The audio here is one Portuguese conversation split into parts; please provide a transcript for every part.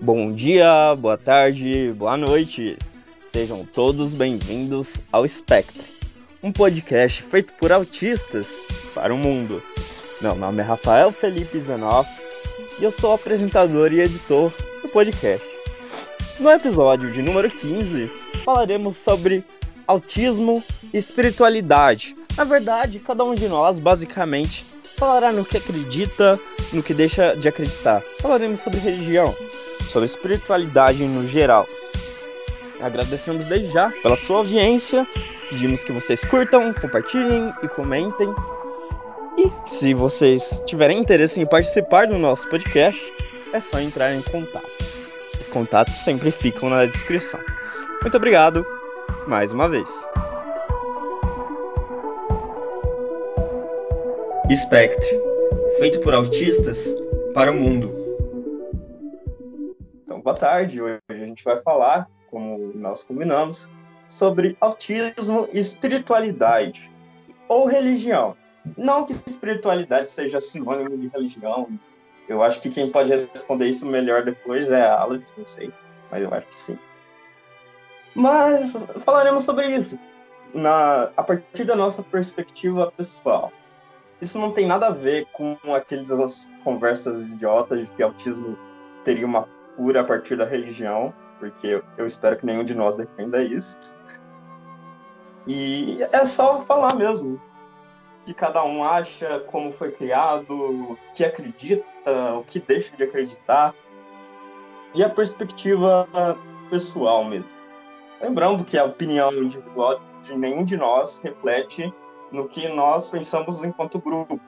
Bom dia, boa tarde, boa noite. Sejam todos bem-vindos ao Spectre, um podcast feito por autistas para o mundo. Meu nome é Rafael Felipe Zenoff e eu sou apresentador e editor do podcast. No episódio de número 15, falaremos sobre autismo e espiritualidade. Na verdade, cada um de nós, basicamente, falará no que acredita, no que deixa de acreditar. Falaremos sobre religião, sobre espiritualidade no geral. Agradecemos desde já pela sua audiência. Pedimos que vocês curtam, compartilhem e comentem. E se vocês tiverem interesse em participar do nosso podcast, é só entrar em contato. Os contatos sempre ficam na descrição. Muito obrigado mais uma vez. Spectre, feito por autistas para o mundo. Boa tarde. Hoje a gente vai falar, como nós combinamos, sobre autismo e espiritualidade ou religião. Não que espiritualidade seja sinônimo de religião. Eu acho que quem pode responder isso melhor depois é a Aleph, não sei, mas eu acho que sim. Mas falaremos sobre isso na, a partir da nossa perspectiva pessoal. Isso não tem nada a ver com aquelas conversas idiotas de que autismo teria uma cura a partir da religião, porque eu espero que nenhum de nós defenda isso. E é só falar mesmo que cada um acha, como foi criado, o que acredita, o que deixa de acreditar, e a perspectiva pessoal mesmo. Lembrando que a opinião individual de nenhum de nós reflete no que nós pensamos enquanto grupo.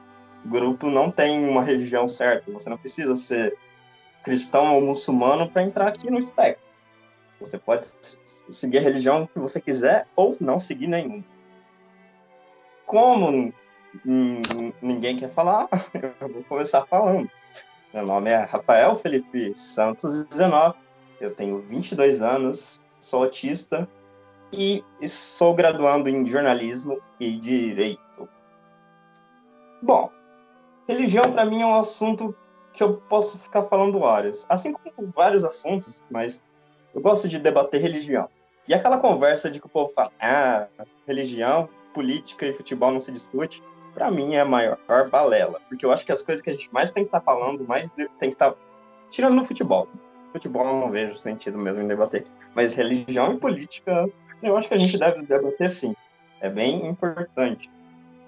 O grupo não tem uma religião certa. Você não precisa ser cristão ou muçulmano para entrar aqui no espectro. Você pode seguir a religião que você quiser ou não seguir nenhum. Como ninguém quer falar, eu vou começar falando. Meu nome é Rafael Felipe Santos 19. Eu tenho 22 anos, sou autista e sou graduando em jornalismo e direito. Bom, religião para mim é um assunto que eu posso ficar falando horas, assim como vários assuntos, mas eu gosto de debater religião. E aquela conversa de que o povo fala, ah, religião, política e futebol não se discute, para mim é a maior balela, porque eu acho que as coisas que a gente mais tem que estar tá falando, mais tem que estar tá... tirando no futebol futebol eu não vejo sentido mesmo em debater. Mas religião e política, eu acho que a gente deve debater sim. É bem importante.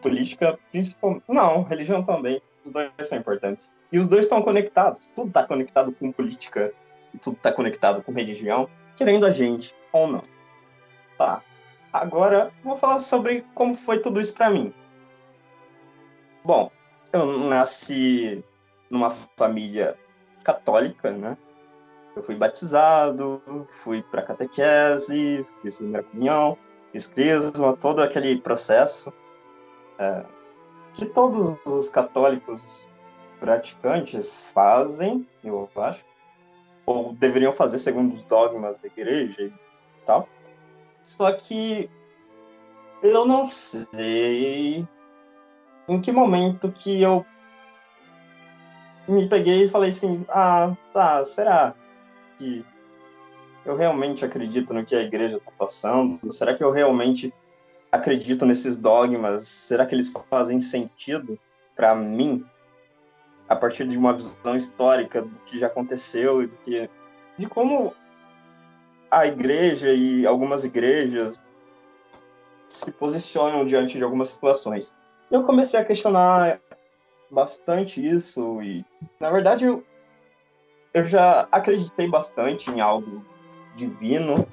Política, principalmente. Não, religião também. Os dois são importantes. E os dois estão conectados. Tudo está conectado com política, tudo está conectado com religião, querendo a gente ou não. Tá. Agora, vou falar sobre como foi tudo isso para mim. Bom, eu nasci numa família católica, né? Eu fui batizado, fui para catequese, fiz primeira comunhão, fiz crisma, todo aquele processo é, que todos os católicos praticantes fazem, eu acho, ou deveriam fazer segundo os dogmas da igreja e tal. Só que eu não sei em que momento que eu me peguei e falei assim, ah, tá, será? que eu realmente acredito no que a igreja está passando? Será que eu realmente acredito nesses dogmas? Será que eles fazem sentido para mim a partir de uma visão histórica do que já aconteceu e do que, de como a igreja e algumas igrejas se posicionam diante de algumas situações? Eu comecei a questionar bastante isso e, na verdade, eu, eu já acreditei bastante em algo divino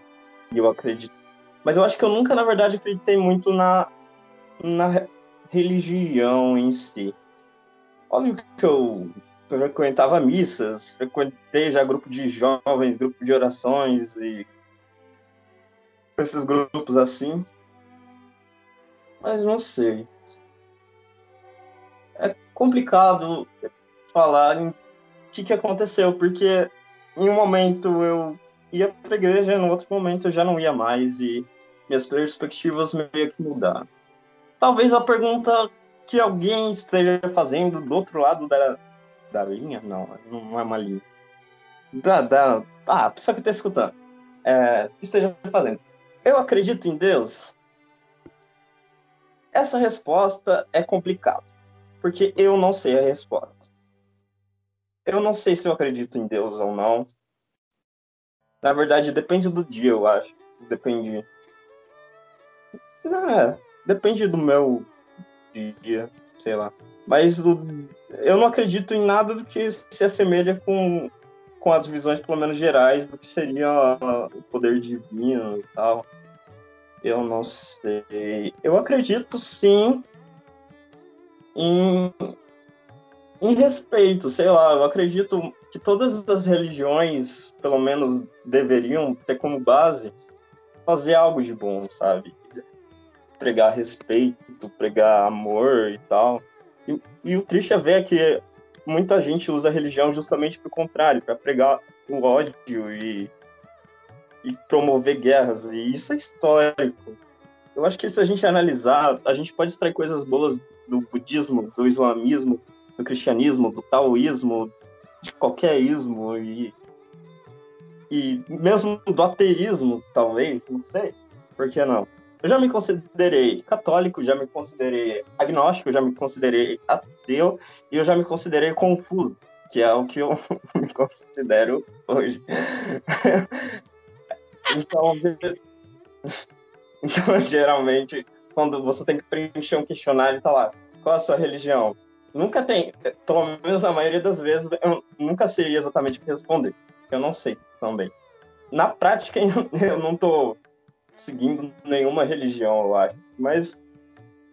e eu acredito. Mas eu acho que eu nunca, na verdade, acreditei muito na, na religião em si. Óbvio que eu frequentava missas, frequentei já grupo de jovens, grupo de orações e esses grupos assim. Mas não sei. É complicado falar em que, que aconteceu, porque em um momento eu ia para a igreja, no outro momento eu já não ia mais e minhas perspectivas meio que mudaram. Talvez a pergunta que alguém esteja fazendo do outro lado da, da linha, não, não é uma linha. da, da, ah, a pessoa que está escutando é, esteja fazendo. Eu acredito em Deus? Essa resposta é complicada, porque eu não sei a resposta. Eu não sei se eu acredito em Deus ou não. Na verdade, depende do dia, eu acho. Depende. É, depende do meu dia, sei lá. Mas eu não acredito em nada do que se assemelha com, com as visões, pelo menos gerais, do que seria o poder divino e tal. Eu não sei. Eu acredito sim em, em respeito, sei lá. Eu acredito que todas as religiões, pelo menos, deveriam ter como base fazer algo de bom, sabe? Pregar respeito, pregar amor e tal. E, e o triste é ver que muita gente usa a religião justamente para o contrário, para pregar o ódio e e promover guerras. E isso é histórico. Eu acho que se a gente analisar, a gente pode extrair coisas boas do budismo, do islamismo, do cristianismo, do taoísmo, de qualquer ismo e, e mesmo do ateísmo, talvez, não sei. Por que não? Eu já me considerei católico, já me considerei agnóstico, já me considerei ateu e eu já me considerei confuso, que é o que eu me considero hoje. Então, então, geralmente, quando você tem que preencher um questionário, tá lá, qual a sua religião? Nunca tem, pelo menos na maioria das vezes, eu nunca sei exatamente o que responder. Eu não sei também. Na prática, eu não tô seguindo nenhuma religião, eu acho. Mas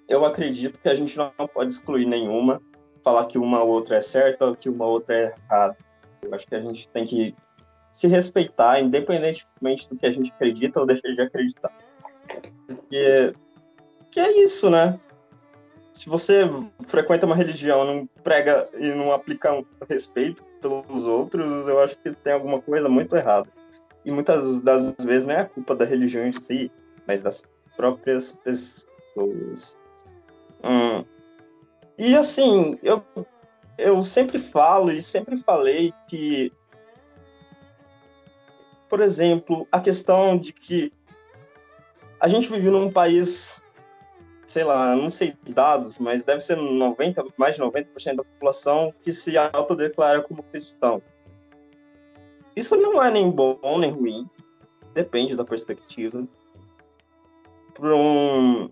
eu acredito que a gente não pode excluir nenhuma, falar que uma ou outra é certa ou que uma outra é errada. Eu acho que a gente tem que se respeitar, independentemente do que a gente acredita ou deixa de acreditar. Porque que é isso, né? Se você frequenta uma religião, não prega e não aplica um respeito pelos outros, eu acho que tem alguma coisa muito errada. E muitas das vezes não é a culpa da religião em si, mas das próprias pessoas. Hum. E assim, eu, eu sempre falo e sempre falei que por exemplo, a questão de que a gente vive num país, sei lá, não sei dados, mas deve ser 90, mais de 90% da população que se autodeclara como cristão. Isso não é nem bom nem ruim, depende da perspectiva. Para um,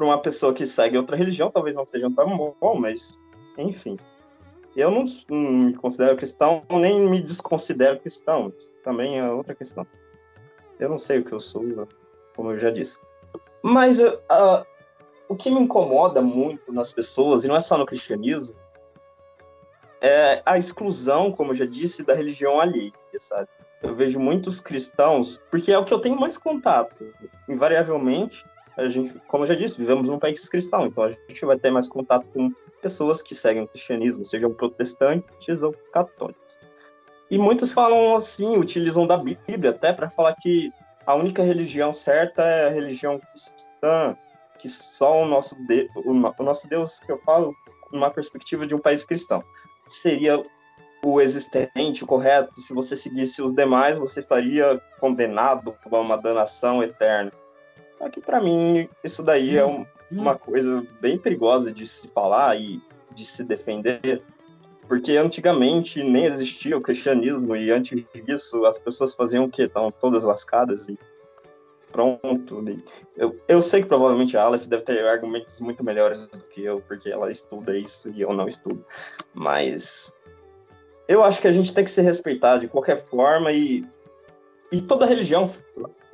uma pessoa que segue outra religião, talvez não seja tão bom, mas enfim. Eu não, não, me considero cristão, nem me desconsidero cristão. Isso também é outra questão. Eu não sei o que eu sou, como eu já disse. Mas uh, o que me incomoda muito nas pessoas, e não é só no cristianismo, é a exclusão, como eu já disse, da religião alheia, sabe? Eu vejo muitos cristãos, porque é o que eu tenho mais contato. Invariavelmente, a gente, como eu já disse, vivemos num país cristão, então a gente vai ter mais contato com pessoas que seguem o cristianismo, sejam protestantes ou católicos. E muitos falam assim, utilizam da Bíblia até para falar que a única religião certa é a religião cristã, que só o nosso, de, o, o nosso Deus, que eu falo, numa perspectiva de um país cristão, seria o existente, o correto. Se você seguisse os demais, você estaria condenado a uma danação eterna. Aqui, para mim, isso daí é um, uma coisa bem perigosa de se falar e de se defender, porque antigamente nem existia o cristianismo e antes disso as pessoas faziam o quê? Estavam todas lascadas e pronto. Eu, eu sei que provavelmente a Aleph deve ter argumentos muito melhores do que eu, porque ela estuda isso e eu não estudo. Mas eu acho que a gente tem que se respeitar de qualquer forma e, e toda religião,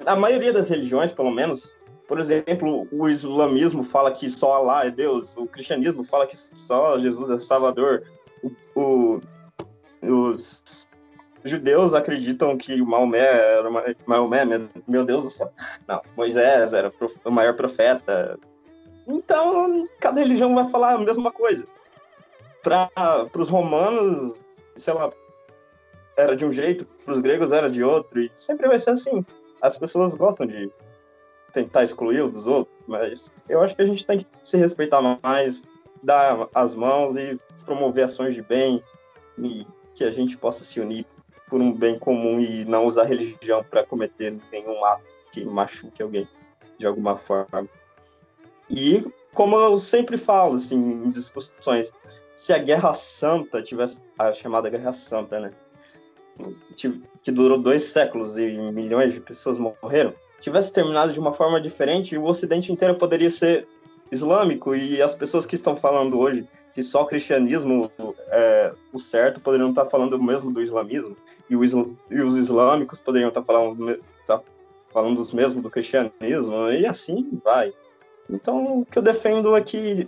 a maioria das religiões, pelo menos, por exemplo, o islamismo fala que só Allah é Deus, o cristianismo fala que só Jesus é Salvador, o, o, os judeus acreditam que Maomé era uma, Maomé, meu Deus do céu, não, Moisés era o maior profeta. Então, cada religião vai falar a mesma coisa. Para os romanos, sei lá, era de um jeito, para os gregos era de outro, e sempre vai ser assim. As pessoas gostam de tentar excluir o dos outros, mas eu acho que a gente tem que se respeitar mais, dar as mãos e promover ações de bem e que a gente possa se unir por um bem comum e não usar religião para cometer nenhum ato que machuque alguém de alguma forma. E como eu sempre falo assim em discussões, se a Guerra Santa tivesse a chamada Guerra Santa, né, que durou dois séculos e milhões de pessoas morreram, tivesse terminado de uma forma diferente, o Ocidente inteiro poderia ser islâmico e as pessoas que estão falando hoje que só o cristianismo é o certo poderiam estar falando o mesmo do islamismo e, isla, e os islâmicos poderiam estar falando, estar falando os mesmos do cristianismo e assim vai. Então, o que eu defendo é que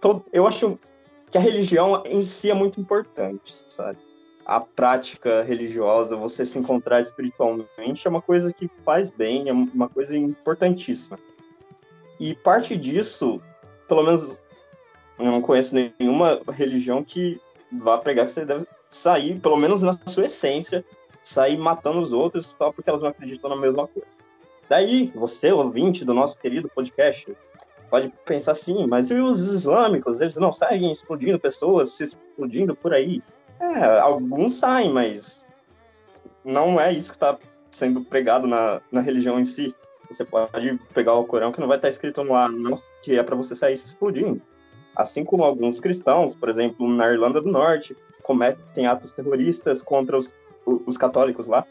todo, eu acho que a religião em si é muito importante, sabe? A prática religiosa, você se encontrar espiritualmente é uma coisa que faz bem, é uma coisa importantíssima. E parte disso, pelo menos eu não conheço nenhuma religião que vá pregar que você deve sair, pelo menos na sua essência, sair matando os outros só porque elas não acreditam na mesma coisa. Daí, você, ouvinte do nosso querido podcast, pode pensar assim, mas e os islâmicos? Eles não saem explodindo pessoas, se explodindo por aí? É, alguns saem, mas não é isso que está sendo pregado na, na religião em si. Você pode pegar o Corão que não vai estar escrito lá, não, que é para você sair se explodindo. Assim como alguns cristãos, por exemplo, na Irlanda do Norte, cometem atos terroristas contra os, os católicos lá,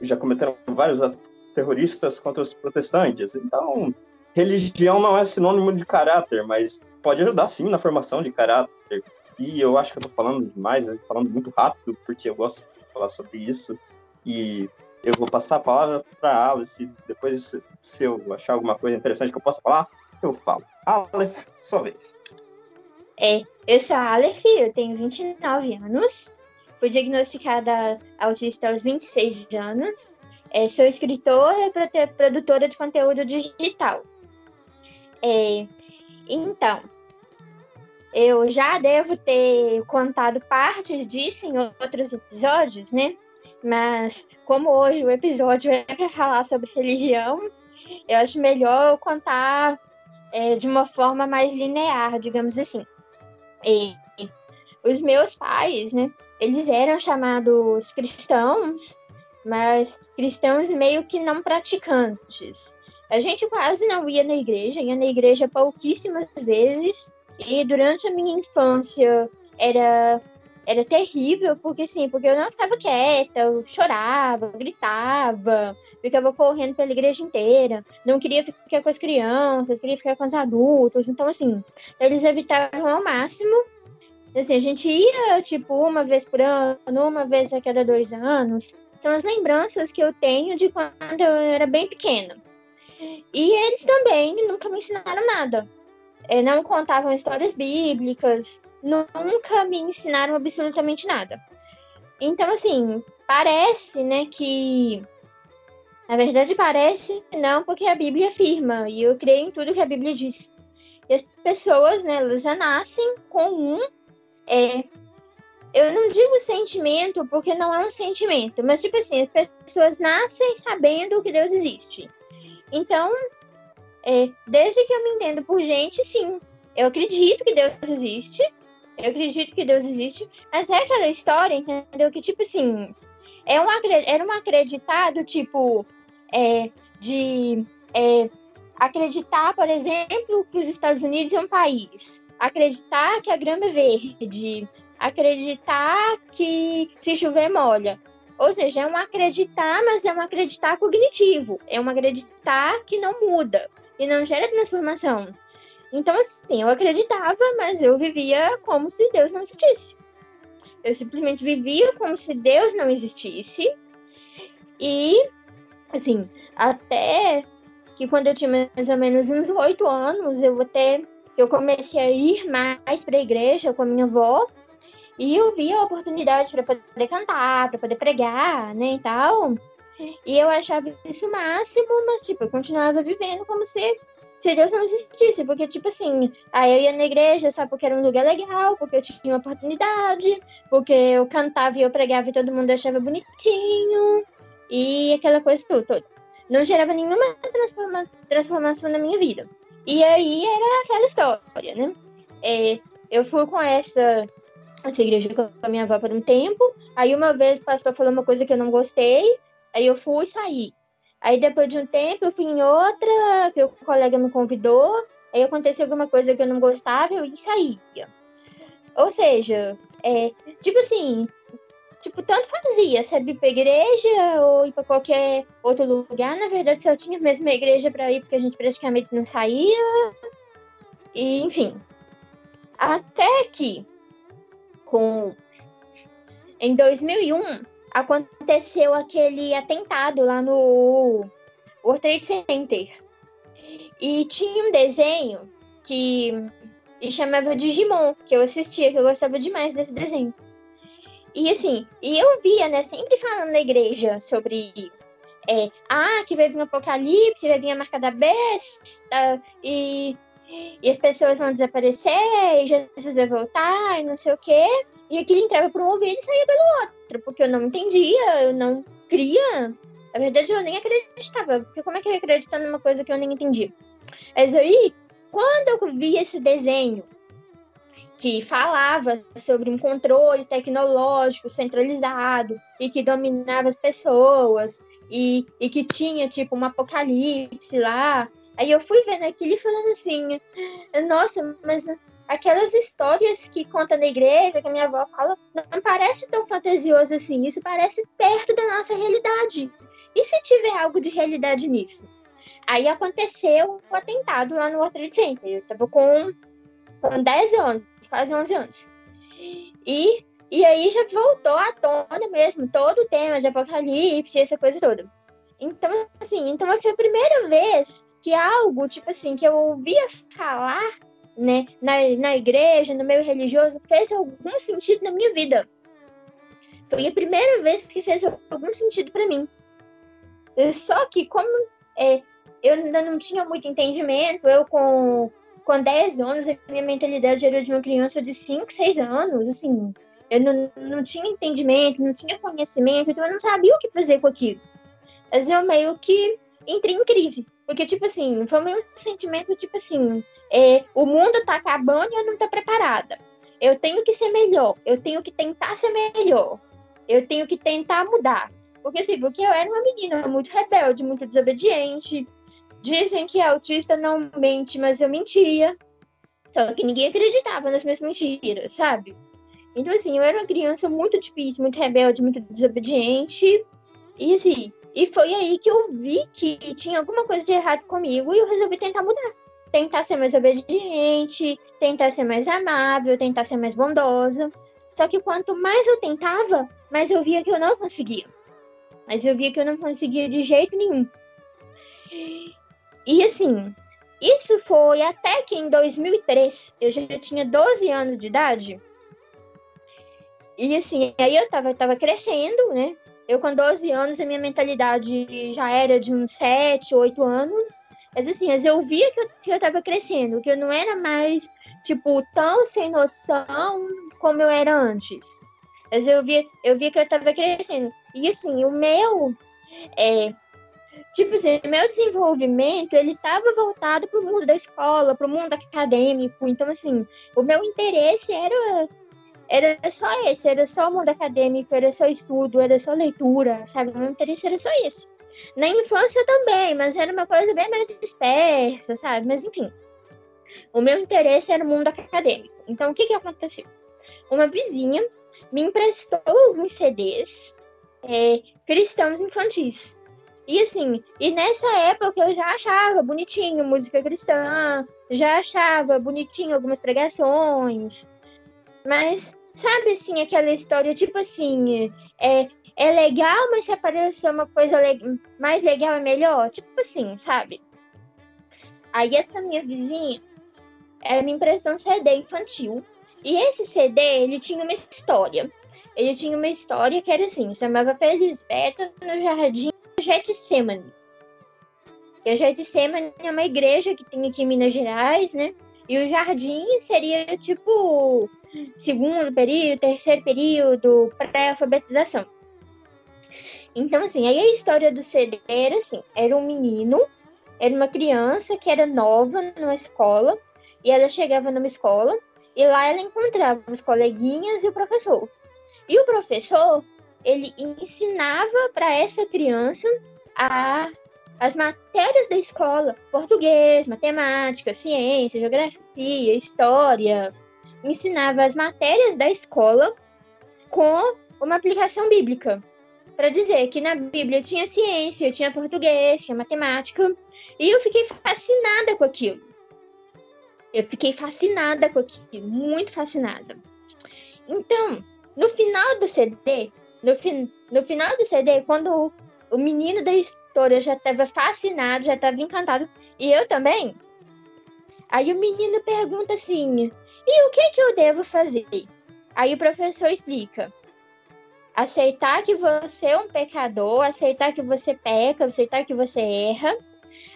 já cometeram vários atos terroristas contra os protestantes. Então, religião não é sinônimo de caráter, mas pode ajudar sim na formação de caráter. E eu acho que eu tô falando demais, tô falando muito rápido, porque eu gosto de falar sobre isso. E eu vou passar a palavra para Aleph. Depois, se eu achar alguma coisa interessante que eu possa falar, eu falo. Aleph, sua vez. É, eu sou a Aleph, eu tenho 29 anos. Fui diagnosticada autista aos 26 anos. É, sou escritora e produtora de conteúdo digital. É, então, eu já devo ter contado partes disso em outros episódios, né? Mas como hoje o episódio é para falar sobre religião, eu acho melhor eu contar é, de uma forma mais linear, digamos assim. E os meus pais, né, eles eram chamados cristãos, mas cristãos meio que não praticantes. A gente quase não ia na igreja, ia na igreja pouquíssimas vezes, e durante a minha infância era era terrível, porque sim, porque eu não ficava quieta, eu chorava, gritava, ficava correndo pela igreja inteira, não queria ficar com as crianças, queria ficar com os adultos, então assim, eles evitavam ao máximo. Assim, a gente ia, tipo, uma vez por ano, uma vez a cada dois anos. São as lembranças que eu tenho de quando eu era bem pequena. E eles também nunca me ensinaram nada. É, não contavam histórias bíblicas, nunca me ensinaram absolutamente nada. Então, assim, parece, né, que. Na verdade, parece não, porque a Bíblia afirma, e eu creio em tudo que a Bíblia diz. E as pessoas, né, elas já nascem com um. É, eu não digo sentimento, porque não é um sentimento, mas, tipo assim, as pessoas nascem sabendo que Deus existe. Então, é, desde que eu me entendo por gente, sim, eu acredito que Deus existe, eu acredito que Deus existe, mas é aquela história, entendeu? Que, tipo assim, é um, era um acreditado, tipo, é, de é, acreditar, por exemplo, que os Estados Unidos é um país, acreditar que a grama é verde, acreditar que se chover molha. Ou seja, é um acreditar, mas é um acreditar cognitivo, é um acreditar que não muda e não gera transformação. Então, assim, eu acreditava, mas eu vivia como se Deus não existisse. Eu simplesmente vivia como se Deus não existisse. E, assim, até que quando eu tinha mais ou menos uns oito anos, eu até eu comecei a ir mais para a igreja com a minha avó. E eu via a oportunidade para poder cantar, para poder pregar, né, e tal. E eu achava isso o máximo, mas, tipo, eu continuava vivendo como se se Deus não existisse, porque, tipo assim, aí eu ia na igreja só porque era um lugar legal, porque eu tinha uma oportunidade, porque eu cantava e eu pregava e todo mundo achava bonitinho, e aquela coisa toda. Não gerava nenhuma transforma transformação na minha vida. E aí era aquela história, né? É, eu fui com essa essa igreja com a minha avó por um tempo. Aí uma vez o pastor falou uma coisa que eu não gostei, aí eu fui saí. Aí depois de um tempo eu fui em outra, que o colega me convidou, aí aconteceu alguma coisa que eu não gostava, eu saía. Ou seja, é, tipo assim, tipo, tanto fazia, sabe, ir pra igreja ou ir pra qualquer outro lugar. Na verdade, só tinha a mesma igreja pra ir, porque a gente praticamente não saía. E, enfim. Até que, com... em 2001, aconteceu aquele atentado lá no World Trade Center. E tinha um desenho que e chamava Digimon, que eu assistia, que eu gostava demais desse desenho. E assim, e eu via, né, sempre falando na igreja sobre é, ah, que vai vir um apocalipse, vai vir a marca da besta, e, e as pessoas vão desaparecer, e Jesus vai voltar, e não sei o quê. E aquilo entrava por um ouvido e saía pelo outro, porque eu não entendia, eu não cria. Na verdade, eu nem acreditava, porque como é que eu ia acreditar numa coisa que eu nem entendia? Mas aí, quando eu vi esse desenho que falava sobre um controle tecnológico centralizado e que dominava as pessoas e, e que tinha tipo um apocalipse lá. Aí eu fui vendo aquilo e falando assim, nossa, mas aquelas histórias que conta na igreja, que a minha avó fala, não parece tão fantasioso assim, isso parece perto da nossa realidade. E se tiver algo de realidade nisso? Aí aconteceu o atentado lá no World Trade Center. Eu tava com, com 10 anos, quase 11 anos. E, e aí já voltou à tona mesmo todo o tema de apocalipse, essa coisa toda. Então, assim, então foi a primeira vez que algo, tipo assim, que eu ouvia falar, né, na, na igreja, no meio religioso, fez algum sentido na minha vida. Foi a primeira vez que fez algum sentido para mim. Só que como é, eu ainda não tinha muito entendimento. Eu, com, com 10 anos, a minha mentalidade era de uma criança de 5, 6 anos. Assim, eu não, não tinha entendimento, não tinha conhecimento, então eu não sabia o que fazer com aquilo. Mas eu meio que entrei em crise. Porque, tipo assim, foi um sentimento, tipo assim, é, o mundo tá acabando e eu não tô preparada. Eu tenho que ser melhor, eu tenho que tentar ser melhor, eu tenho que tentar mudar. Porque, assim, porque eu era uma menina muito rebelde, muito desobediente, Dizem que autista não mente, mas eu mentia. Só que ninguém acreditava nas minhas mentiras, sabe? Então, assim, eu era uma criança muito difícil, muito rebelde, muito desobediente. E, assim, e foi aí que eu vi que tinha alguma coisa de errado comigo e eu resolvi tentar mudar. Tentar ser mais obediente, tentar ser mais amável, tentar ser mais bondosa. Só que quanto mais eu tentava, mais eu via que eu não conseguia. Mas eu via que eu não conseguia de jeito nenhum. E assim, isso foi até que em 2003, eu já tinha 12 anos de idade. E assim, aí eu tava, tava crescendo, né? Eu com 12 anos, a minha mentalidade já era de uns 7, 8 anos. Mas assim, mas eu via que eu, que eu tava crescendo, que eu não era mais, tipo, tão sem noção como eu era antes. Mas eu via, eu via que eu tava crescendo. E assim, o meu é, Tipo assim, meu desenvolvimento, ele estava voltado para o mundo da escola, para o mundo acadêmico. Então, assim, o meu interesse era era só esse, era só o mundo acadêmico, era só estudo, era só leitura, sabe? O meu interesse era só esse. Na infância também, mas era uma coisa bem mais dispersa, sabe? Mas enfim, o meu interesse era o mundo acadêmico. Então, o que que aconteceu? Uma vizinha me emprestou alguns CDs é, cristãos infantis. E assim, e nessa época eu já achava bonitinho música cristã, já achava bonitinho algumas pregações. Mas sabe assim, aquela história tipo assim, é, é legal, mas se aparecer uma coisa le mais legal é melhor? Tipo assim, sabe? Aí essa minha vizinha, ela me emprestou um CD infantil. E esse CD, ele tinha uma história. Ele tinha uma história que era assim, chamava Felisbeta no Jardim Getsemane. E a Getsemane é uma igreja que tem aqui em Minas Gerais, né? E o jardim seria tipo segundo período, terceiro período, pré-alfabetização. Então, assim, aí a história do CD era assim: era um menino, era uma criança que era nova numa escola, e ela chegava numa escola, E lá ela encontrava os coleguinhas e o professor. E o professor, ele ensinava para essa criança a, as matérias da escola: português, matemática, ciência, geografia, história. Ensinava as matérias da escola com uma aplicação bíblica. Para dizer que na Bíblia tinha ciência, tinha português, tinha matemática. E eu fiquei fascinada com aquilo. Eu fiquei fascinada com aquilo, muito fascinada. Então, no final do CD, no, no final do CD, quando o, o menino da história já estava fascinado, já estava encantado, e eu também, aí o menino pergunta assim: e o que, que eu devo fazer? Aí o professor explica: aceitar que você é um pecador, aceitar que você peca, aceitar que você erra,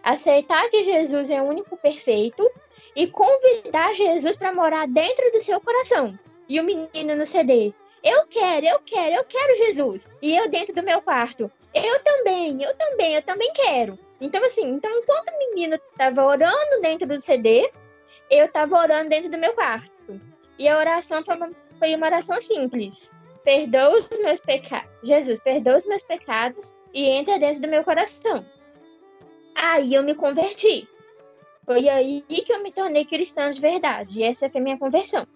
aceitar que Jesus é o único perfeito e convidar Jesus para morar dentro do seu coração. E o menino no CD, eu quero, eu quero, eu quero Jesus. E eu dentro do meu quarto, eu também, eu também, eu também quero. Então, assim, então enquanto o menino estava orando dentro do CD, eu estava orando dentro do meu quarto. E a oração foi uma, foi uma oração simples. Perdoa os meus pecados. Jesus, perdoa os meus pecados e entra dentro do meu coração. Aí eu me converti. Foi aí que eu me tornei cristã de verdade. E essa foi a minha conversão.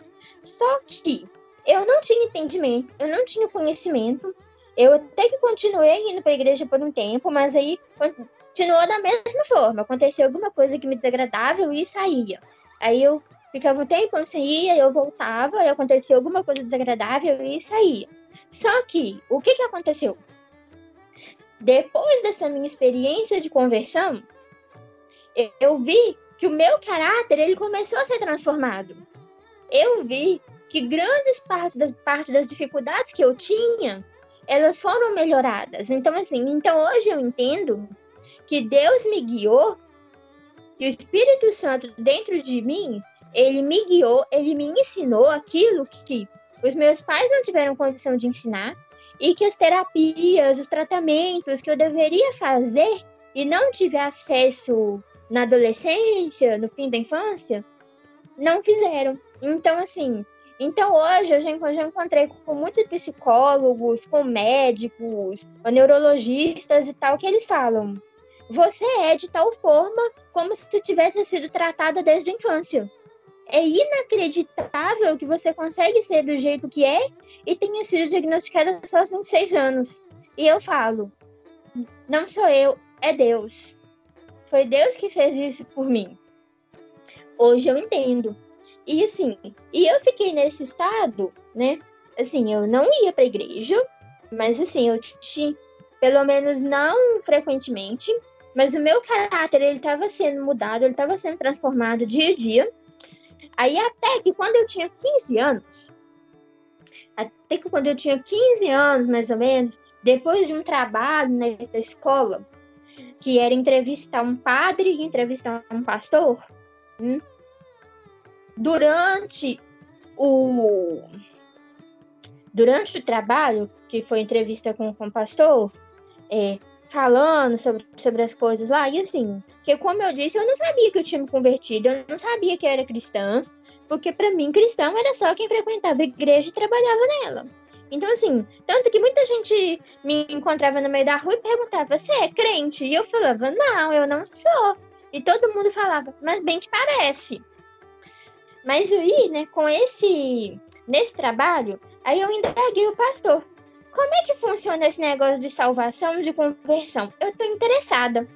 Só que eu não tinha entendimento, eu não tinha conhecimento. Eu até que continuei indo para a igreja por um tempo, mas aí continuou da mesma forma. Aconteceu alguma coisa que me desagradava, e saía. Aí eu ficava um tempo sem ir, eu voltava, aí aconteceu alguma coisa desagradável, e saía. Só que, o que, que aconteceu? Depois dessa minha experiência de conversão, eu vi que o meu caráter ele começou a ser transformado. Eu vi que grandes partes das, partes das dificuldades que eu tinha, elas foram melhoradas. Então, assim, então hoje eu entendo que Deus me guiou, que o Espírito Santo dentro de mim, ele me guiou, ele me ensinou aquilo que os meus pais não tiveram condição de ensinar e que as terapias, os tratamentos que eu deveria fazer e não tive acesso na adolescência, no fim da infância, não fizeram. Então, assim, então hoje eu já, já encontrei com muitos psicólogos, com médicos, neurologistas e tal, que eles falam: você é de tal forma como se tivesse sido tratada desde a infância. É inacreditável que você consegue ser do jeito que é e tenha sido diagnosticada só aos 26 anos. E eu falo: não sou eu, é Deus. Foi Deus que fez isso por mim. Hoje eu entendo. E assim, e eu fiquei nesse estado, né? Assim, eu não ia pra igreja, mas assim, eu tinha, pelo menos não frequentemente, mas o meu caráter, ele estava sendo mudado, ele estava sendo transformado dia a dia. Aí até que quando eu tinha 15 anos, até que quando eu tinha 15 anos, mais ou menos, depois de um trabalho nessa escola, que era entrevistar um padre e entrevistar um pastor, hum, durante o durante o trabalho, que foi entrevista com, com o pastor, é, falando sobre, sobre as coisas lá, e assim, que como eu disse, eu não sabia que eu tinha me convertido, eu não sabia que eu era cristã, porque para mim cristão era só quem frequentava a igreja e trabalhava nela. Então, assim, tanto que muita gente me encontrava no meio da rua e perguntava: Você é crente? E eu falava: Não, eu não sou. E todo mundo falava: Mas bem que parece. Mas aí, né, com esse nesse trabalho, aí eu indaguei o pastor. Como é que funciona esse negócio de salvação, de conversão? Eu tô interessada.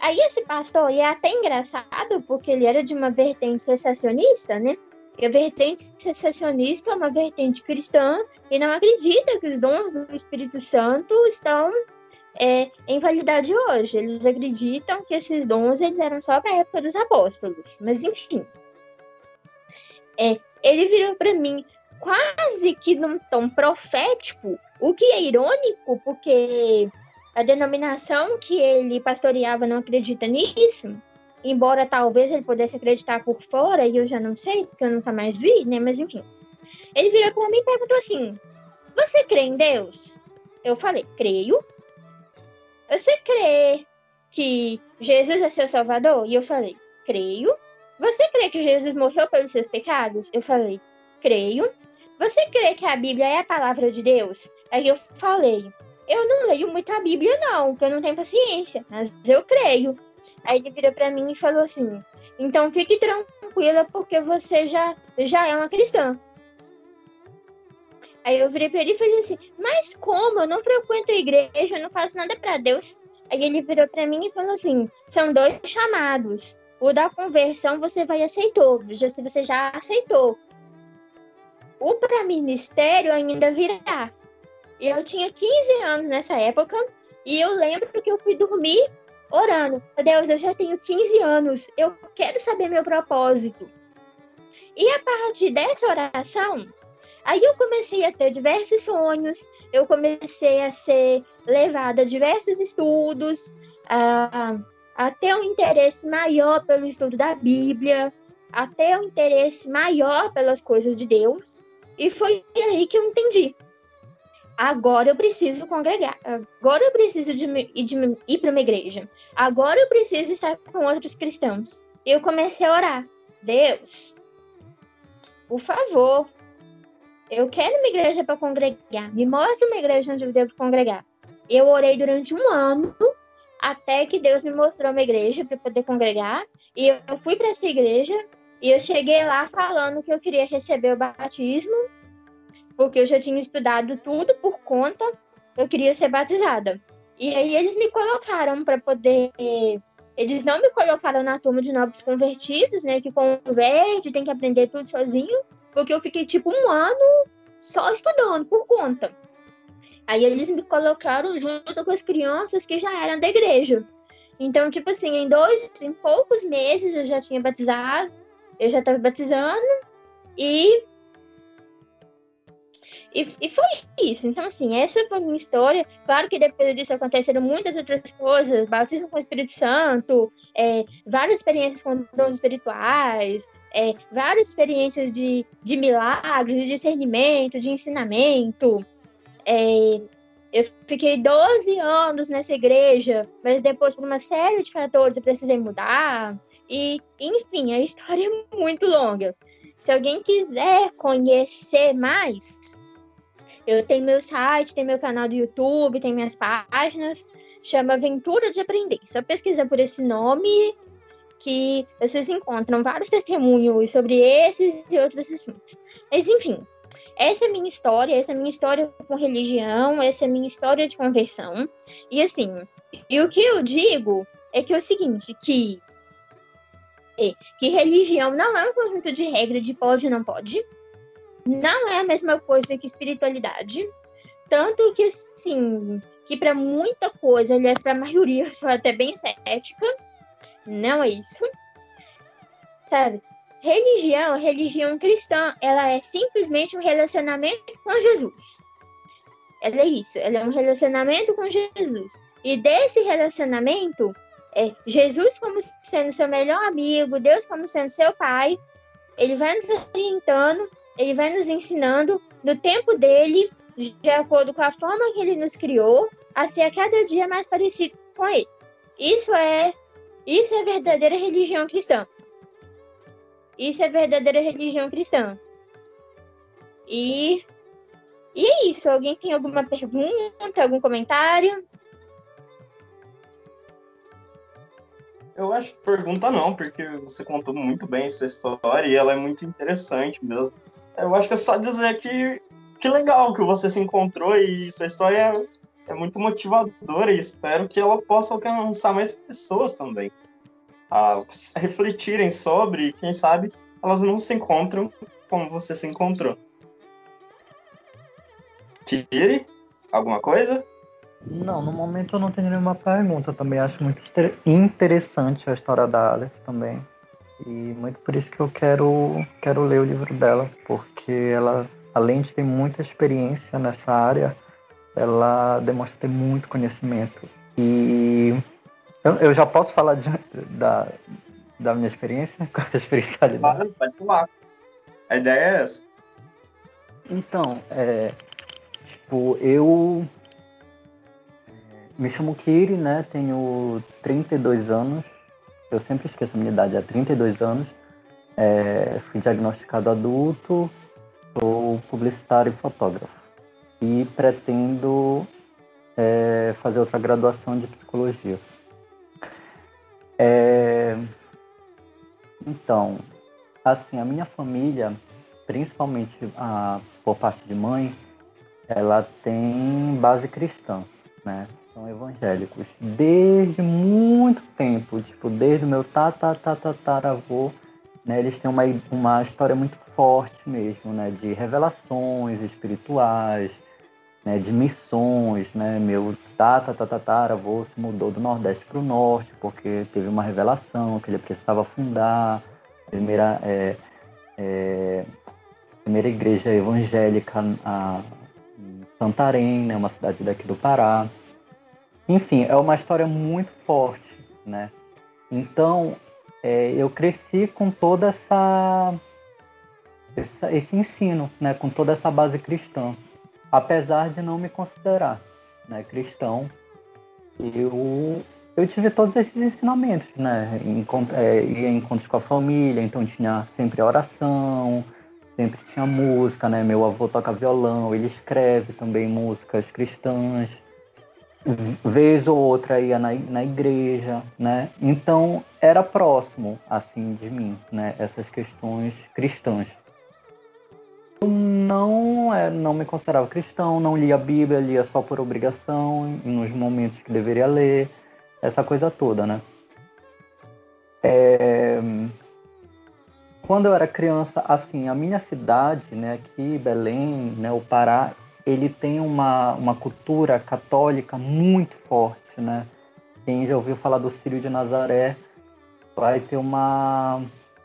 Aí esse pastor, e é até engraçado, porque ele era de uma vertente sensacionista, né? E a vertente sensacionista é uma vertente cristã e não acredita que os dons do Espírito Santo estão é, em validade hoje. Eles acreditam que esses dons eles eram só para a época dos apóstolos. Mas enfim, é, ele virou para mim quase que num tom profético, o que é irônico, porque a denominação que ele pastoreava não acredita nisso, embora talvez ele pudesse acreditar por fora, e eu já não sei, porque eu nunca mais vi, né? Mas enfim. Ele virou para mim e perguntou assim: Você crê em Deus? Eu falei: Creio. Você crê que Jesus é seu Salvador? E eu falei: Creio. Você crê que Jesus morreu pelos seus pecados? Eu falei: Creio. Você crê que a Bíblia é a palavra de Deus? Aí eu falei: Eu não leio muito a Bíblia, não, porque eu não tenho paciência, mas eu creio. Aí ele virou para mim e falou assim: Então fique tranquila, porque você já, já é uma cristã. Aí eu virei pra ele e falei assim: Mas como? Eu não frequento a igreja, eu não faço nada para Deus. Aí ele virou para mim e falou assim: São dois chamados. O da conversão você vai aceitou, já se você já aceitou. O para ministério ainda virá. Eu tinha 15 anos nessa época e eu lembro que eu fui dormir orando. Deus, eu já tenho 15 anos, eu quero saber meu propósito. E a partir dessa oração, aí eu comecei a ter diversos sonhos, eu comecei a ser levada a diversos estudos, a, a ter um interesse maior pelo estudo da Bíblia, a ter um interesse maior pelas coisas de Deus. E foi aí que eu entendi. Agora eu preciso congregar. Agora eu preciso de, de, ir para uma igreja. Agora eu preciso estar com outros cristãos. Eu comecei a orar. Deus, por favor, eu quero uma igreja para congregar. Me mostra uma igreja onde eu devo congregar. Eu orei durante um ano até que Deus me mostrou uma igreja para poder congregar. E eu fui para essa igreja e eu cheguei lá falando que eu queria receber o batismo, porque eu já tinha estudado tudo por conta, eu queria ser batizada. E aí eles me colocaram para poder. Eles não me colocaram na turma de novos convertidos, né? Que converte, tem que aprender tudo sozinho, porque eu fiquei tipo um ano só estudando por conta. Aí eles me colocaram junto com as crianças que já eram da igreja. Então, tipo assim, em dois, em poucos meses eu já tinha batizado, eu já estava batizando e, e, e foi isso. Então, assim, essa foi a minha história. Claro que depois disso aconteceram muitas outras coisas, batismo com o Espírito Santo, é, várias experiências com dons espirituais, é, várias experiências de, de milagres, de discernimento, de ensinamento. É, eu fiquei 12 anos nessa igreja, mas depois, por uma série de fatores, eu precisei mudar. E, enfim, a história é muito longa. Se alguém quiser conhecer mais, eu tenho meu site, tenho meu canal do YouTube, tenho minhas páginas, chama Aventura de Aprender. Só pesquisa por esse nome que vocês encontram vários testemunhos sobre esses e outros assuntos. Mas enfim, essa é minha história, essa é minha história com religião, essa é minha história de conversão. E assim, e o que eu digo é que é o seguinte, que que religião não é um conjunto de regras de pode ou não pode. Não é a mesma coisa que espiritualidade. Tanto que, assim, que para muita coisa, aliás, para a maioria, eu sou até bem cética. Não é isso. Sabe? Religião, religião cristã, ela é simplesmente um relacionamento com Jesus. Ela é isso, ela é um relacionamento com Jesus. E desse relacionamento, é, Jesus como sendo seu melhor amigo, Deus como sendo seu pai, ele vai nos orientando, ele vai nos ensinando no tempo dele, de acordo com a forma que ele nos criou, a ser a cada dia mais parecido com ele. Isso é isso é verdadeira religião cristã. Isso é verdadeira religião cristã. E e é isso. Alguém tem alguma pergunta, algum comentário? Eu acho que pergunta não, porque você contou muito bem essa história e ela é muito interessante mesmo. Eu acho que é só dizer que que legal que você se encontrou e sua história é muito motivadora e espero que ela possa alcançar mais pessoas também a refletirem sobre, quem sabe elas não se encontram como você se encontrou. Kiri, alguma coisa? Não, no momento eu não tenho nenhuma pergunta. Também acho muito interessante a história da Alice também. E muito por isso que eu quero, quero ler o livro dela, porque ela, além de ter muita experiência nessa área, ela demonstra ter muito conhecimento. E eu, eu já posso falar de, da, da minha experiência com a espiritualidade? Claro, pode falar. A ideia é essa. Então, é, tipo, eu me chamo Kiri, né? Tenho 32 anos. Eu sempre esqueço a minha idade, é 32 anos. É, fui diagnosticado adulto, sou publicitário e fotógrafo. E pretendo é, fazer outra graduação de psicologia. É, então, assim, a minha família, principalmente a, por parte de mãe, ela tem base cristã, né? São evangélicos desde muito tempo, tipo, desde o meu tataravô, né? Eles têm uma, uma história muito forte mesmo, né? De revelações espirituais, né? De missões, né? Meu tataravô se mudou do Nordeste para o Norte porque teve uma revelação que ele precisava fundar a primeira, é, é, primeira igreja evangélica a, Santarém, né, uma cidade daqui do Pará. Enfim, é uma história muito forte, né? Então, é, eu cresci com toda essa, essa, esse ensino, né, com toda essa base cristã, apesar de não me considerar, né, cristão. Eu eu tive todos esses ensinamentos, né? Encont é, ia em encontros com a família, então tinha sempre oração, sempre tinha música, né? Meu avô toca violão, ele escreve também músicas cristãs. Vez ou outra ia na, na igreja, né? Então era próximo, assim, de mim, né? Essas questões cristãs. Eu não, é, não me considerava cristão, não lia a Bíblia, lia só por obrigação, nos momentos que deveria ler, essa coisa toda, né? É, quando eu era criança, assim, a minha cidade, né, aqui, Belém, né, o Pará, ele tem uma, uma cultura católica muito forte, né? Quem já ouviu falar do Círio de Nazaré vai ter uma,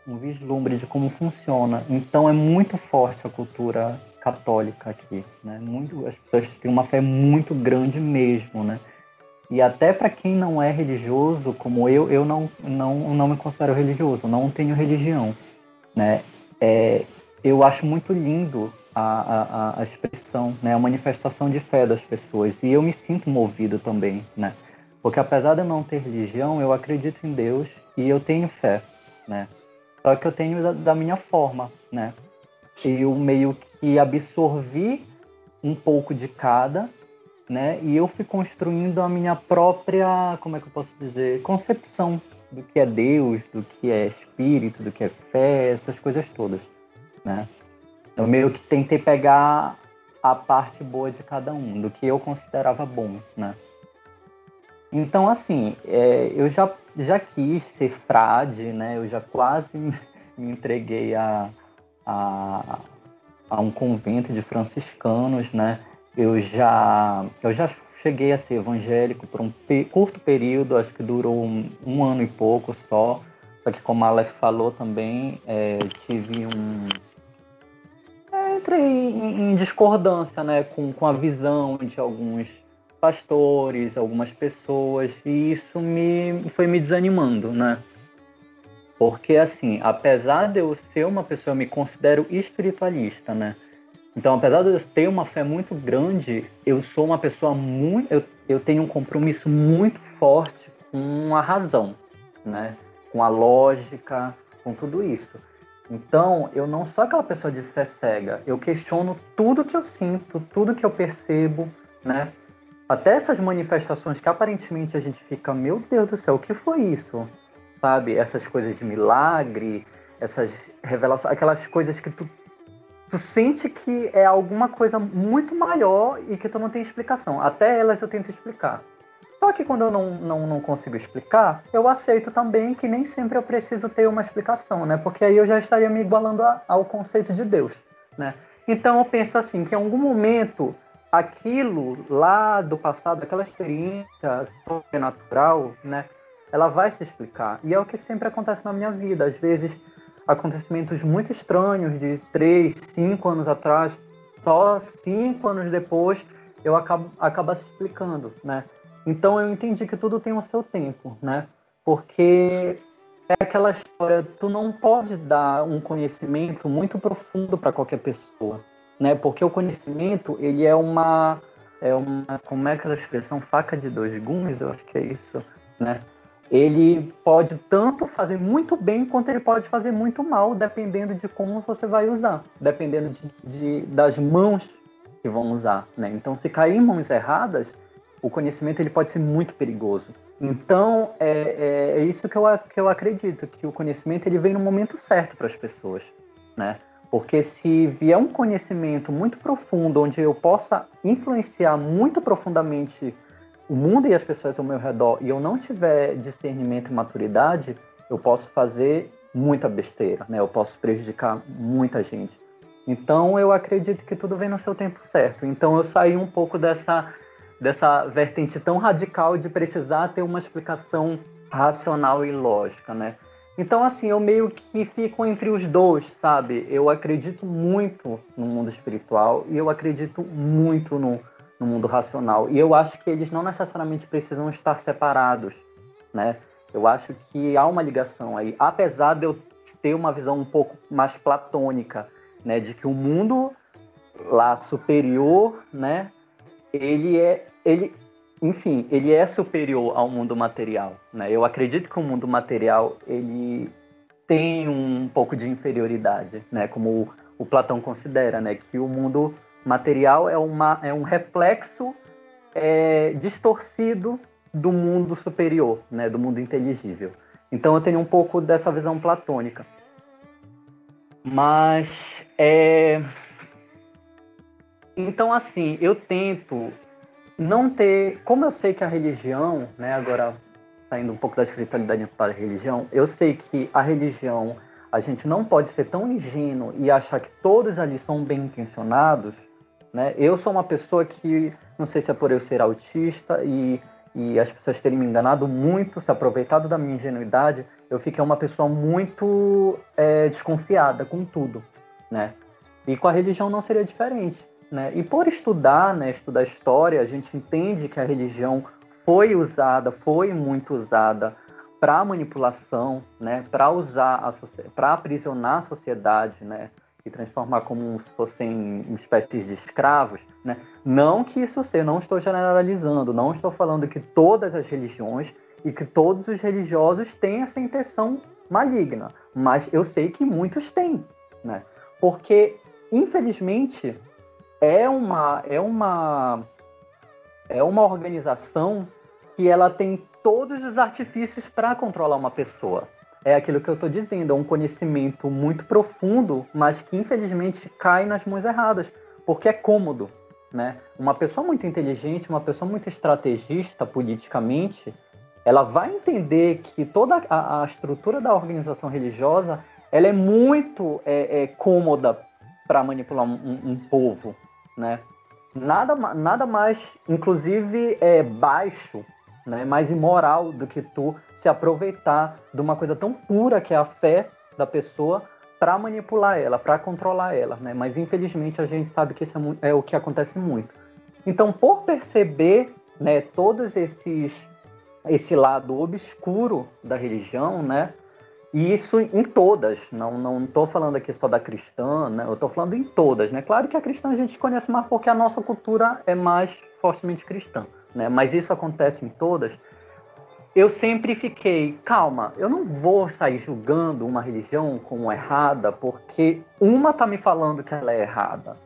um vislumbre de como funciona. Então é muito forte a cultura católica aqui, né? Muito, as pessoas têm uma fé muito grande mesmo, né? E até para quem não é religioso, como eu, eu não, não, não me considero religioso, não tenho religião né? É, eu acho muito lindo a, a, a, expressão, né? A manifestação de fé das pessoas e eu me sinto movido também, né? Porque apesar de eu não ter religião, eu acredito em Deus e eu tenho fé, né? Só que eu tenho da, da minha forma, né? Eu meio que absorvi um pouco de cada, né? E eu fui construindo a minha própria, como é que eu posso dizer, concepção do que é Deus, do que é espírito, do que é fé, essas coisas todas, né? Eu meio que tentei pegar a parte boa de cada um, do que eu considerava bom, né? Então, assim, é, eu já, já quis ser frade, né? Eu já quase me entreguei a, a, a um convento de franciscanos, né? Eu já, eu já cheguei a ser evangélico por um pe curto período, acho que durou um, um, ano e pouco só. Só que, como a Aleph falou também, é, tive um. Entrei em, em, discordância né, com, com a visão de alguns pastores, algumas pessoas, e isso me foi me desanimando, né? Porque, assim, apesar de eu ser uma pessoa, eu me considero espiritualista, né? Então, apesar de eu ter uma fé muito grande, eu sou uma pessoa muito. Eu, eu tenho um compromisso muito forte com a razão, né? com a lógica, com tudo isso. Então, eu não sou aquela pessoa de fé cega. Eu questiono tudo que eu sinto, tudo que eu percebo, né? Até essas manifestações que aparentemente a gente fica, meu Deus do céu, o que foi isso? Sabe? Essas coisas de milagre, essas revelações, aquelas coisas que tu tu sente que é alguma coisa muito maior e que tu não tem explicação. Até elas eu tento explicar. Só que quando eu não, não, não consigo explicar, eu aceito também que nem sempre eu preciso ter uma explicação, né? Porque aí eu já estaria me igualando a, ao conceito de Deus, né? Então eu penso assim, que em algum momento aquilo lá do passado, aquela experiência sobrenatural, né? Ela vai se explicar. E é o que sempre acontece na minha vida. Às vezes acontecimentos muito estranhos de três, cinco anos atrás, só cinco anos depois eu acabo acaba se explicando, né? Então eu entendi que tudo tem o seu tempo, né? Porque é aquela história, tu não pode dar um conhecimento muito profundo para qualquer pessoa, né? Porque o conhecimento, ele é uma é uma como é aquela expressão faca de dois gumes, eu acho que é isso, né? ele pode tanto fazer muito bem quanto ele pode fazer muito mal, dependendo de como você vai usar, dependendo de, de, das mãos que vão usar. Né? Então, se cair em mãos erradas, o conhecimento ele pode ser muito perigoso. Então, é, é, é isso que eu, que eu acredito, que o conhecimento ele vem no momento certo para as pessoas. Né? Porque se vier um conhecimento muito profundo, onde eu possa influenciar muito profundamente o mundo e as pessoas ao meu redor e eu não tiver discernimento e maturidade, eu posso fazer muita besteira, né? Eu posso prejudicar muita gente. Então eu acredito que tudo vem no seu tempo certo. Então eu saí um pouco dessa dessa vertente tão radical de precisar ter uma explicação racional e lógica, né? Então assim, eu meio que fico entre os dois, sabe? Eu acredito muito no mundo espiritual e eu acredito muito no no mundo racional. E eu acho que eles não necessariamente precisam estar separados, né? Eu acho que há uma ligação aí, apesar de eu ter uma visão um pouco mais platônica, né, de que o mundo lá superior, né, ele é ele enfim, ele é superior ao mundo material, né? Eu acredito que o mundo material ele tem um pouco de inferioridade, né, como o Platão considera, né, que o mundo material é, uma, é um reflexo é, distorcido do mundo superior, né, do mundo inteligível. Então eu tenho um pouco dessa visão platônica. Mas é... então assim, eu tento não ter, como eu sei que a religião, né, agora saindo um pouco da espiritualidade para a religião, eu sei que a religião a gente não pode ser tão ingênuo e achar que todos ali são bem intencionados, né? Eu sou uma pessoa que, não sei se é por eu ser autista e, e as pessoas terem me enganado muito, se aproveitado da minha ingenuidade, eu fiquei uma pessoa muito é, desconfiada com tudo, né? E com a religião não seria diferente, né? E por estudar, né, estudar história, a gente entende que a religião foi usada, foi muito usada para manipulação, né, para usar para aprisionar a sociedade, né, e transformar como se fossem espécies de escravos, né? Não que isso seja, não estou generalizando, não estou falando que todas as religiões e que todos os religiosos têm essa intenção maligna, mas eu sei que muitos têm, né? Porque infelizmente é uma é uma é uma organização que ela tem todos os artifícios para controlar uma pessoa é aquilo que eu estou dizendo, é um conhecimento muito profundo, mas que infelizmente cai nas mãos erradas, porque é cômodo, né? Uma pessoa muito inteligente, uma pessoa muito estrategista politicamente, ela vai entender que toda a, a estrutura da organização religiosa ela é muito é, é cômoda para manipular um, um, um, povo, né? Nada, nada mais, inclusive, é baixo né, mais imoral do que tu se aproveitar de uma coisa tão pura que é a fé da pessoa para manipular ela, para controlar ela, né? Mas infelizmente a gente sabe que isso é, é, o que acontece muito. Então, por perceber, né, todos esses esse lado obscuro da religião, né? E isso em todas, não não estou falando aqui só da cristã, né? Eu estou falando em todas, né? Claro que a cristã a gente conhece mais porque a nossa cultura é mais fortemente cristã né? Mas isso acontece em todas. Eu sempre fiquei, calma, eu não vou sair julgando uma religião como errada porque uma tá me falando que ela é errada.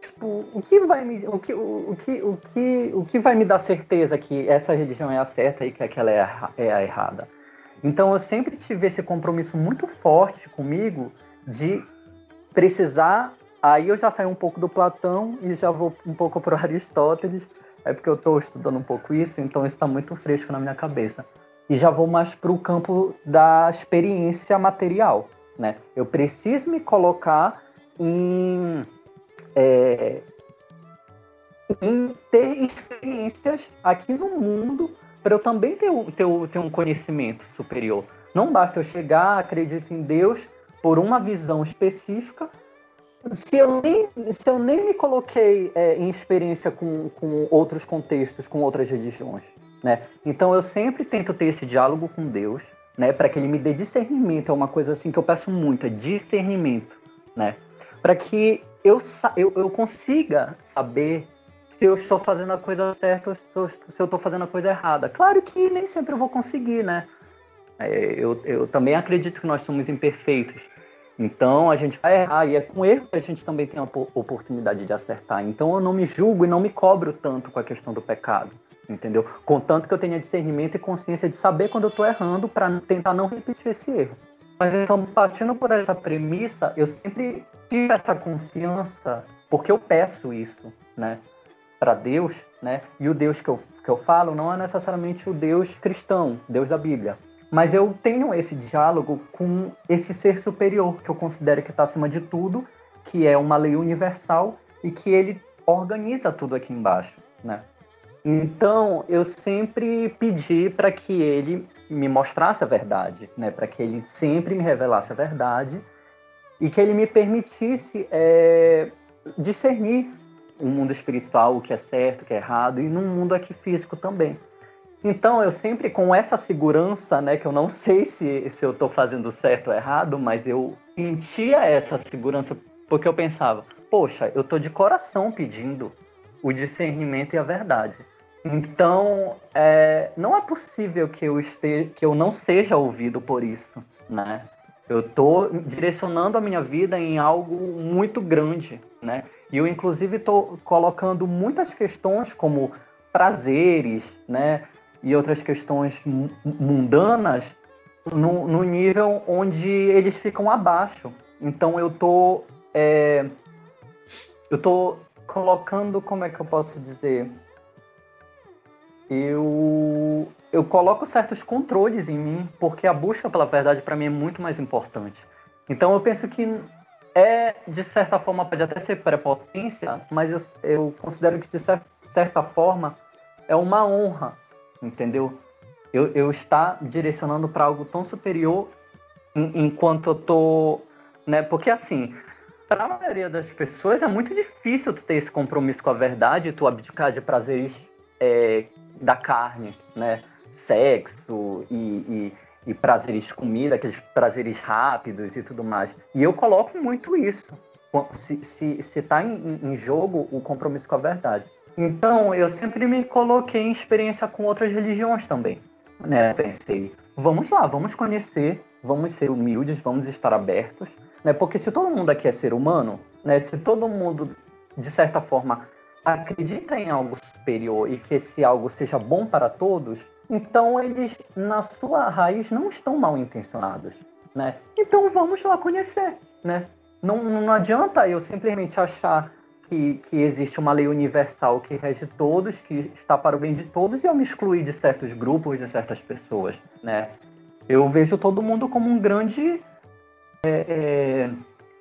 Tipo, o que vai me, o que, o, o que, o que, o que vai me dar certeza que essa religião é a certa e que aquela é a, é a errada? Então eu sempre tive esse compromisso muito forte comigo de precisar. Aí eu já saio um pouco do Platão e já vou um pouco para Aristóteles é porque eu estou estudando um pouco isso, então isso está muito fresco na minha cabeça. E já vou mais para o campo da experiência material. Né? Eu preciso me colocar em, é, em ter experiências aqui no mundo para eu também ter, ter, ter um conhecimento superior. Não basta eu chegar, acredito em Deus por uma visão específica se eu nem, se eu nem me coloquei é, em experiência com, com outros contextos, com outras religiões, né? Então eu sempre tento ter esse diálogo com Deus, né? Para que Ele me dê discernimento. É uma coisa assim que eu peço muito, é discernimento, né? Para que eu, eu, eu consiga saber se eu estou fazendo a coisa certa ou se eu estou fazendo a coisa errada. Claro que nem sempre eu vou conseguir, né? É, eu, eu também acredito que nós somos imperfeitos. Então a gente vai errar e é com erro que a gente também tem a oportunidade de acertar. Então eu não me julgo e não me cobro tanto com a questão do pecado, entendeu? Contanto que eu tenha discernimento e consciência de saber quando eu estou errando para tentar não repetir esse erro. Mas então, partindo por essa premissa, eu sempre tive essa confiança porque eu peço isso, né? Para Deus, né? E o Deus que eu, que eu falo não é necessariamente o Deus cristão, Deus da Bíblia. Mas eu tenho esse diálogo com esse ser superior, que eu considero que está acima de tudo, que é uma lei universal e que ele organiza tudo aqui embaixo, né? Então, eu sempre pedi para que ele me mostrasse a verdade, né? Para que ele sempre me revelasse a verdade e que ele me permitisse é, discernir o mundo espiritual, o que é certo, o que é errado, e no mundo aqui físico também. Então, eu sempre com essa segurança, né, que eu não sei se, se eu estou fazendo certo ou errado, mas eu sentia essa segurança porque eu pensava, poxa, eu estou de coração pedindo o discernimento e a verdade. Então, é, não é possível que eu, esteja, que eu não seja ouvido por isso, né? Eu estou direcionando a minha vida em algo muito grande, né? E eu, inclusive, estou colocando muitas questões como prazeres, né? e outras questões mundanas no, no nível onde eles ficam abaixo. Então eu tô é, eu tô colocando como é que eu posso dizer eu eu coloco certos controles em mim porque a busca pela verdade para mim é muito mais importante. Então eu penso que é de certa forma pode até ser prepotência, mas eu, eu considero que de certa forma é uma honra entendeu? Eu, eu estar direcionando para algo tão superior enquanto eu tô, né? Porque assim, para a maioria das pessoas é muito difícil tu ter esse compromisso com a verdade, tu abdicar de prazeres é, da carne, né? Sexo e, e, e, prazeres de comida, aqueles prazeres rápidos e tudo mais. E eu coloco muito isso. Se, se, se tá em, em jogo o compromisso com a verdade. Então, eu sempre me coloquei em experiência com outras religiões também. Né? Pensei, vamos lá, vamos conhecer, vamos ser humildes, vamos estar abertos. Né? Porque se todo mundo aqui é ser humano, né? se todo mundo, de certa forma, acredita em algo superior e que esse algo seja bom para todos, então eles, na sua raiz, não estão mal intencionados. Né? Então vamos lá conhecer. Né? Não, não adianta eu simplesmente achar que, que existe uma lei universal que rege todos, que está para o bem de todos, e eu me excluir de certos grupos, de certas pessoas, né? Eu vejo todo mundo como um grande é, é,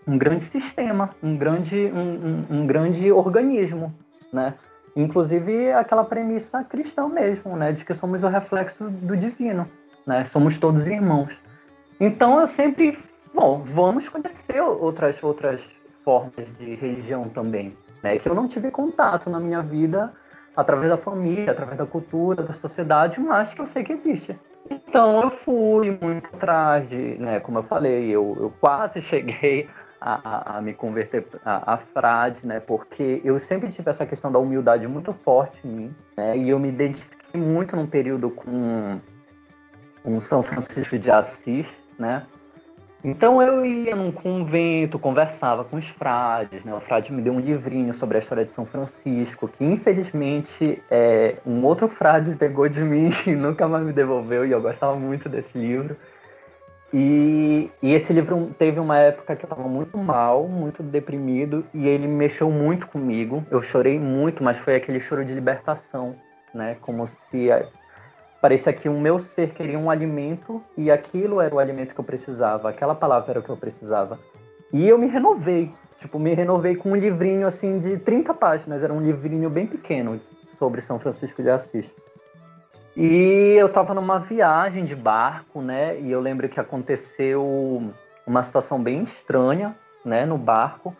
um grande sistema, um grande, um, um, um, grande organismo, né? Inclusive aquela premissa cristã mesmo, né? De que somos o reflexo do divino, né? Somos todos irmãos. Então eu sempre, bom, vamos conhecer outras outras formas de religião também, né? Que eu não tive contato na minha vida através da família, através da cultura, da sociedade, mas que eu sei que existe. Então eu fui muito atrás de, né, como eu falei, eu, eu quase cheguei a, a, me converter a, a, frade, né, porque eu sempre tive essa questão da humildade muito forte em mim, né, e eu me identifiquei muito num período com, com São Francisco de Assis, né, então eu ia num convento, conversava com os frades, né? O frade me deu um livrinho sobre a história de São Francisco, que infelizmente é, um outro frade pegou de mim e nunca mais me devolveu, e eu gostava muito desse livro. E, e esse livro teve uma época que eu estava muito mal, muito deprimido, e ele mexeu muito comigo. Eu chorei muito, mas foi aquele choro de libertação, né? Como se parecia que o meu ser queria um alimento e aquilo era o alimento que eu precisava, aquela palavra era o que eu precisava. E eu me renovei, tipo, me renovei com um livrinho assim de 30 páginas, era um livrinho bem pequeno sobre São Francisco de Assis. E eu estava numa viagem de barco, né? E eu lembro que aconteceu uma situação bem estranha, né, no barco.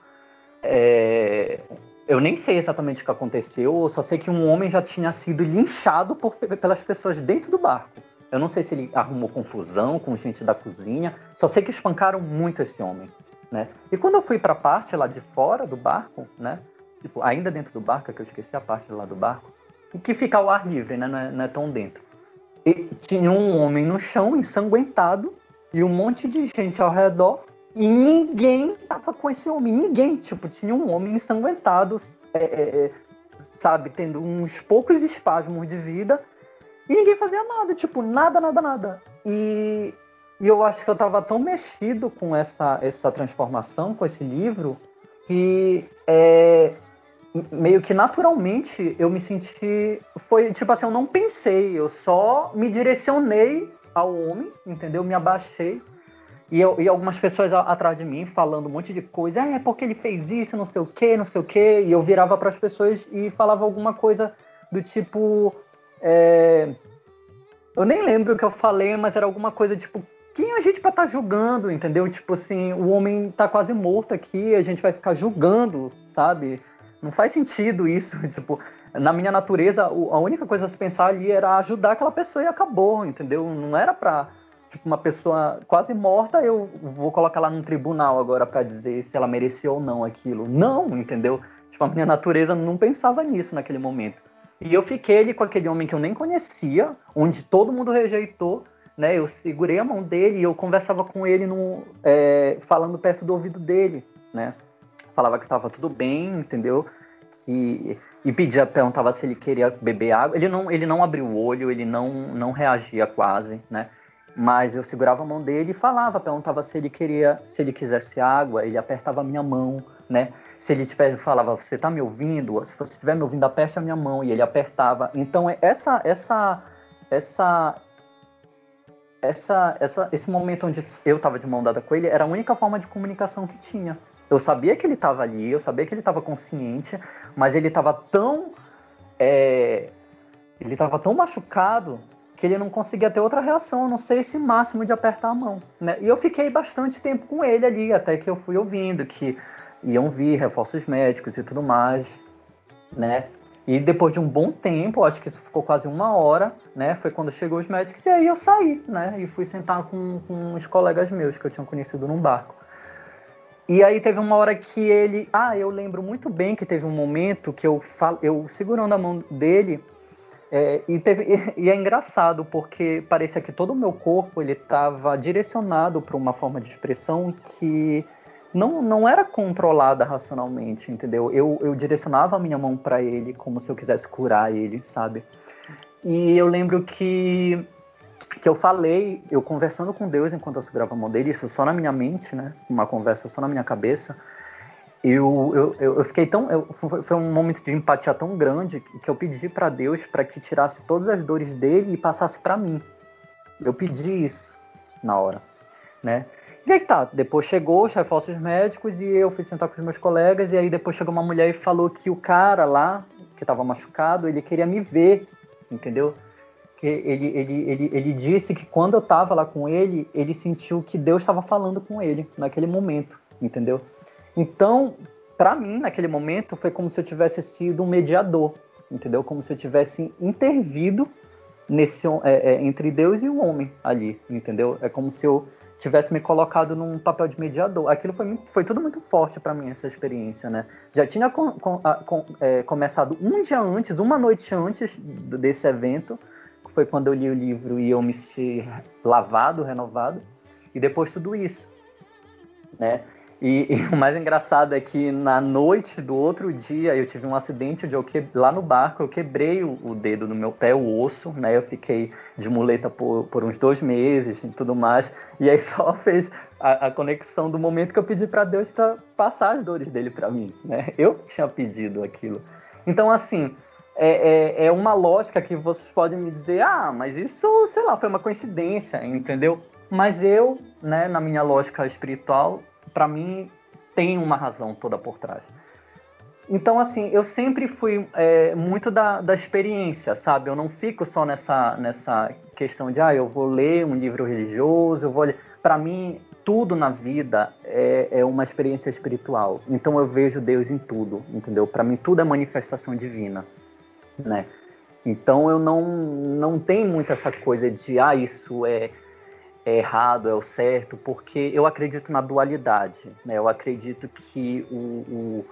É, eu nem sei exatamente o que aconteceu, eu só sei que um homem já tinha sido linchado por, pelas pessoas dentro do barco. Eu não sei se ele arrumou confusão com gente da cozinha, só sei que espancaram muito esse homem, né? E quando eu fui para a parte lá de fora do barco, né, tipo, ainda dentro do barco, é que eu esqueci a parte lá do barco, que fica ao ar livre, né? Não é, não é tão dentro. E tinha um homem no chão, ensanguentado, e um monte de gente ao redor, e ninguém tava com esse homem, ninguém. Tipo, tinha um homem ensanguentado, é, é, é sabe, tendo uns poucos espasmos de vida, e ninguém fazia nada, tipo, nada, nada, nada. E, e eu acho que eu tava tão mexido com essa, essa transformação, com esse livro, que é, meio que naturalmente eu me senti. Foi tipo assim, eu não pensei, eu só me direcionei ao homem, entendeu? Me abaixei. E, eu, e algumas pessoas atrás de mim falando um monte de coisa, é porque ele fez isso, não sei o que, não sei o que. E eu virava para as pessoas e falava alguma coisa do tipo. É... Eu nem lembro o que eu falei, mas era alguma coisa tipo, quem a gente para estar tá julgando, entendeu? Tipo assim, o homem tá quase morto aqui, a gente vai ficar julgando, sabe? Não faz sentido isso. Tipo, na minha natureza, a única coisa a se pensar ali era ajudar aquela pessoa e acabou, entendeu? Não era pra, tipo, uma pessoa quase morta, eu vou colocar lá no tribunal agora para dizer se ela mereceu ou não aquilo. Não, entendeu? Tipo, a minha natureza não pensava nisso naquele momento. E eu fiquei ali com aquele homem que eu nem conhecia, onde todo mundo rejeitou, né? Eu segurei a mão dele e eu conversava com ele no, é, falando perto do ouvido dele, né? Falava que estava tudo bem, entendeu? Que, e pedia, perguntava se ele queria beber água. Ele não, ele não abriu o olho, ele não, não reagia quase, né? Mas eu segurava a mão dele e falava, perguntava se ele queria, se ele quisesse água, ele apertava a minha mão, né? Se ele tiver, falava, você está me ouvindo? Se você estiver me ouvindo, aperte a minha mão e ele apertava. Então essa, essa, essa, essa, essa, esse momento onde eu estava de mão dada com ele era a única forma de comunicação que tinha, eu sabia que ele estava ali, eu sabia que ele estava consciente, mas ele estava tão. É, ele estava tão machucado que ele não conseguia ter outra reação, a não ser esse máximo de apertar a mão. Né? E eu fiquei bastante tempo com ele ali, até que eu fui ouvindo que iam vir reforços médicos e tudo mais, né? E depois de um bom tempo, acho que isso ficou quase uma hora, né? Foi quando chegou os médicos e aí eu saí, né? E fui sentar com, com uns colegas meus que eu tinha conhecido num barco. E aí teve uma hora que ele. Ah, eu lembro muito bem que teve um momento que eu, fal... eu segurando a mão dele. É, e, teve... e é engraçado porque parecia que todo o meu corpo ele estava direcionado para uma forma de expressão que não, não era controlada racionalmente, entendeu? Eu, eu direcionava a minha mão para ele como se eu quisesse curar ele, sabe? E eu lembro que que eu falei, eu conversando com Deus enquanto eu segurava a mão dele, isso só na minha mente, né? Uma conversa só na minha cabeça. Eu, eu, eu fiquei tão. Eu, foi um momento de empatia tão grande que eu pedi para Deus para que tirasse todas as dores dele e passasse para mim. Eu pedi isso na hora, né? E aí tá, depois chegou os reforços médicos e eu fui sentar com os meus colegas e aí depois chegou uma mulher e falou que o cara lá, que estava machucado, ele queria me ver, entendeu? Ele, ele, ele, ele disse que quando eu estava lá com ele, ele sentiu que Deus estava falando com ele naquele momento, entendeu? Então, para mim, naquele momento, foi como se eu tivesse sido um mediador, entendeu? Como se eu tivesse intervido nesse é, é, entre Deus e o homem ali, entendeu? É como se eu tivesse me colocado num papel de mediador. Aquilo foi, foi tudo muito forte para mim, essa experiência, né? Já tinha com, com, com, é, começado um dia antes, uma noite antes desse evento, foi quando eu li o livro e eu me senti lavado, renovado, e depois tudo isso, né? E, e, o mais engraçado é que na noite do outro dia eu tive um acidente onde eu que, lá no barco eu quebrei o, o, dedo no meu pé, o osso, né? Eu fiquei de muleta por, por uns dois meses e tudo mais. E aí só fez a, a conexão do momento que eu pedi para Deus para passar as dores dele para mim, né? Eu tinha pedido aquilo. Então assim, é, é, é, uma lógica que vocês podem me dizer, ah, mas isso, sei lá, foi uma coincidência, entendeu? Mas eu, né, na minha lógica espiritual, para mim tem uma razão toda por trás. Então, assim, eu sempre fui é, muito da, da experiência, sabe? Eu não fico só nessa, nessa questão de, ah, eu vou ler um livro religioso, eu vou ler. Para mim, tudo na vida é, é, uma experiência espiritual. Então, eu vejo Deus em tudo, entendeu? Para mim, tudo é manifestação divina né? Então eu não, não tenho muito essa coisa de, ah, isso é, é errado, é o certo, porque eu acredito na dualidade, né? Eu acredito que o, o,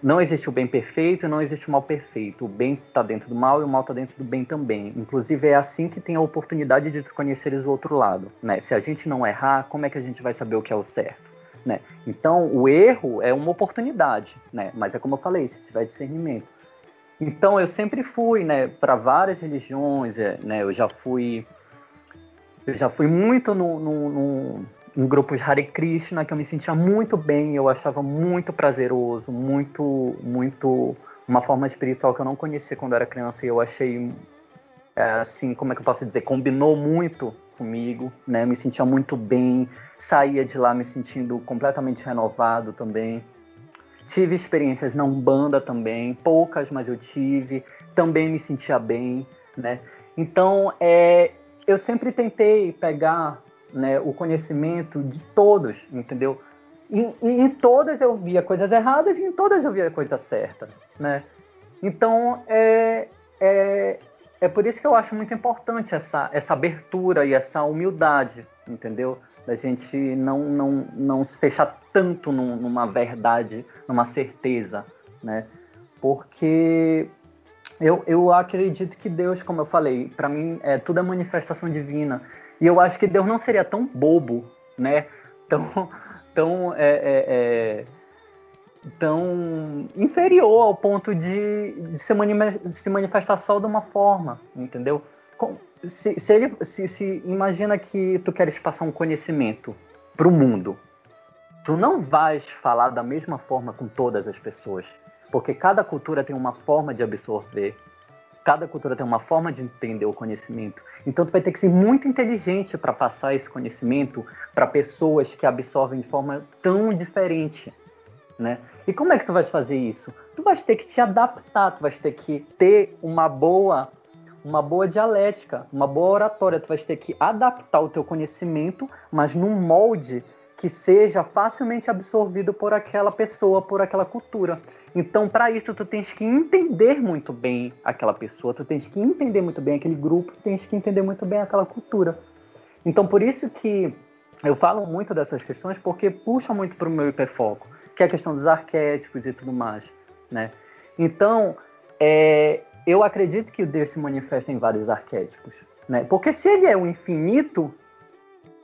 não existe o bem perfeito e não existe o mal perfeito. O bem está dentro do mal e o mal está dentro do bem também. Inclusive, é assim que tem a oportunidade de conheceres o outro lado. Né? Se a gente não errar, como é que a gente vai saber o que é o certo? Né? Então, o erro é uma oportunidade, né? mas é como eu falei, se tiver discernimento. Então, eu sempre fui né, para várias religiões, é, né? eu já fui eu já fui muito no, no, no em grupos Hare Krishna que eu me sentia muito bem, eu achava muito prazeroso, muito, muito uma forma espiritual que eu não conhecia quando era criança e eu achei é, assim, como é que eu posso dizer, combinou muito comigo, né? Me sentia muito bem, saía de lá me sentindo completamente renovado também. Tive experiências na Umbanda também, poucas, mas eu tive. Também me sentia bem, né? Então, é, eu sempre tentei pegar né, o conhecimento de todos, entendeu? E, e, em todas eu via coisas erradas e em todas eu via coisa certa, né? Então, é, é, é por isso que eu acho muito importante essa, essa abertura e essa humildade, entendeu? Da gente não, não, não se fechar tanto num, numa verdade, numa certeza, né? Porque eu, eu acredito que Deus, como eu falei, para mim é tudo é manifestação divina. E eu acho que Deus não seria tão bobo, né? Tão, tão, é, é, é, tão inferior ao ponto de, de, se, de, se, manifestar só de uma forma, entendeu? Se, se ele se, se imagina que tu queres passar um conhecimento para o mundo, tu não vais falar da mesma forma com todas as pessoas, porque cada cultura tem uma forma de absorver, cada cultura tem uma forma de entender o conhecimento. Então tu vai ter que ser muito inteligente para passar esse conhecimento para pessoas que absorvem de forma tão diferente, né? E como é que tu vais fazer isso? Tu vais ter que te adaptar, tu vais ter que ter uma boa uma boa dialética, uma boa oratória, tu vais ter que adaptar o teu conhecimento, mas num molde que seja facilmente absorvido por aquela pessoa, por aquela cultura. Então, para isso, tu tens que entender muito bem aquela pessoa, tu tens que entender muito bem aquele grupo, tu tens que entender muito bem aquela cultura. Então, por isso que eu falo muito dessas questões, porque puxa muito para o meu hiperfoco, que é a questão dos arquétipos e tudo mais, né? Então, é, eu acredito que o Deus se manifesta em vários arquétipos, né? Porque se ele é o infinito,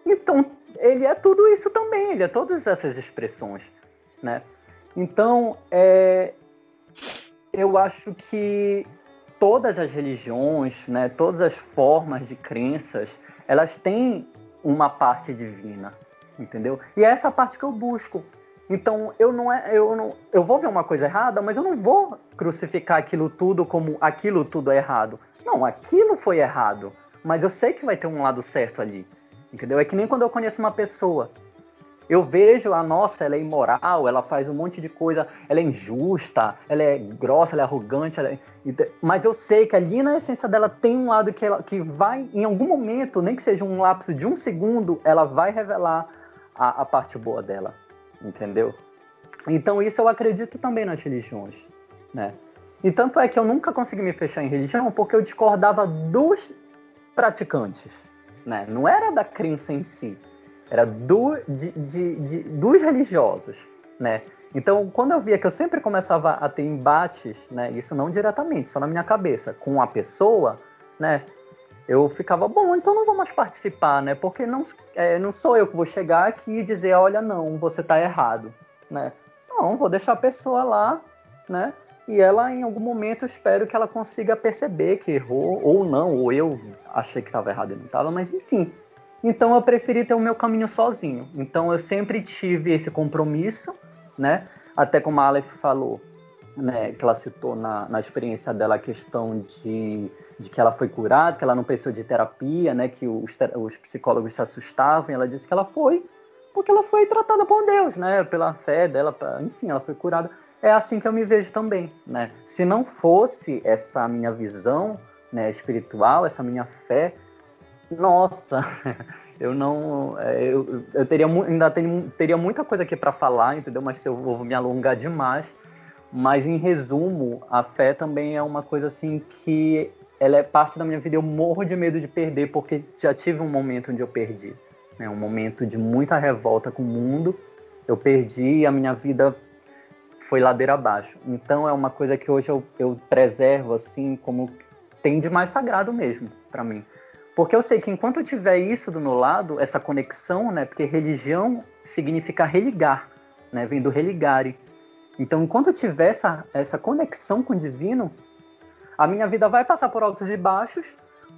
então ele é tudo isso também, ele é todas essas expressões, né? Então, é, eu acho que todas as religiões, né, todas as formas de crenças, elas têm uma parte divina, entendeu? E é essa parte que eu busco. Então, eu não é, eu não, eu vou ver uma coisa errada, mas eu não vou crucificar aquilo tudo como aquilo tudo é errado. Não, aquilo foi errado, mas eu sei que vai ter um lado certo ali. Entendeu? É que nem quando eu conheço uma pessoa. Eu vejo a nossa, ela é imoral, ela faz um monte de coisa, ela é injusta, ela é grossa, ela é arrogante, ela é... mas eu sei que ali na essência dela tem um lado que, ela, que vai, em algum momento, nem que seja um lapso de um segundo, ela vai revelar a, a parte boa dela, entendeu? Então isso eu acredito também nas religiões, né? E tanto é que eu nunca consegui me fechar em religião porque eu discordava dos praticantes né? Não era da crença em si, era do, de, de, de, dos religiosos, né? Então, quando eu via que eu sempre começava a ter embates, né? Isso não diretamente, só na minha cabeça, com a pessoa, né? Eu ficava, bom, então não vou mais participar, né? Porque não, é, não sou eu que vou chegar aqui e dizer, olha, não, você está errado, né? Não, vou deixar a pessoa lá, né? e ela em algum momento espero que ela consiga perceber que errou ou não, ou eu achei que estava errado e não estava, mas enfim. Então eu preferi ter o meu caminho sozinho. Então eu sempre tive esse compromisso, né? Até como a Aleph falou, né, que ela citou na, na experiência dela a questão de, de que ela foi curada, que ela não precisou de terapia, né, que os, os psicólogos se assustavam, ela disse que ela foi porque ela foi tratada por Deus, né, pela fé dela, enfim, ela foi curada é assim que eu me vejo também, né? Se não fosse essa minha visão, né, espiritual, essa minha fé, nossa, eu não, é, eu, eu teria ainda tenho, teria muita coisa aqui para falar, entendeu? Mas se eu vou me alongar demais, mas em resumo, a fé também é uma coisa assim que ela é parte da minha vida. Eu morro de medo de perder porque já tive um momento onde eu perdi, né? Um momento de muita revolta com o mundo. Eu perdi a minha vida foi ladeira abaixo. Então é uma coisa que hoje eu, eu preservo assim como tem de mais sagrado mesmo para mim. Porque eu sei que enquanto eu tiver isso do meu lado, essa conexão, né? Porque religião significa religar, né? Vem do religare. Então, enquanto eu tiver essa, essa conexão com o divino, a minha vida vai passar por altos e baixos,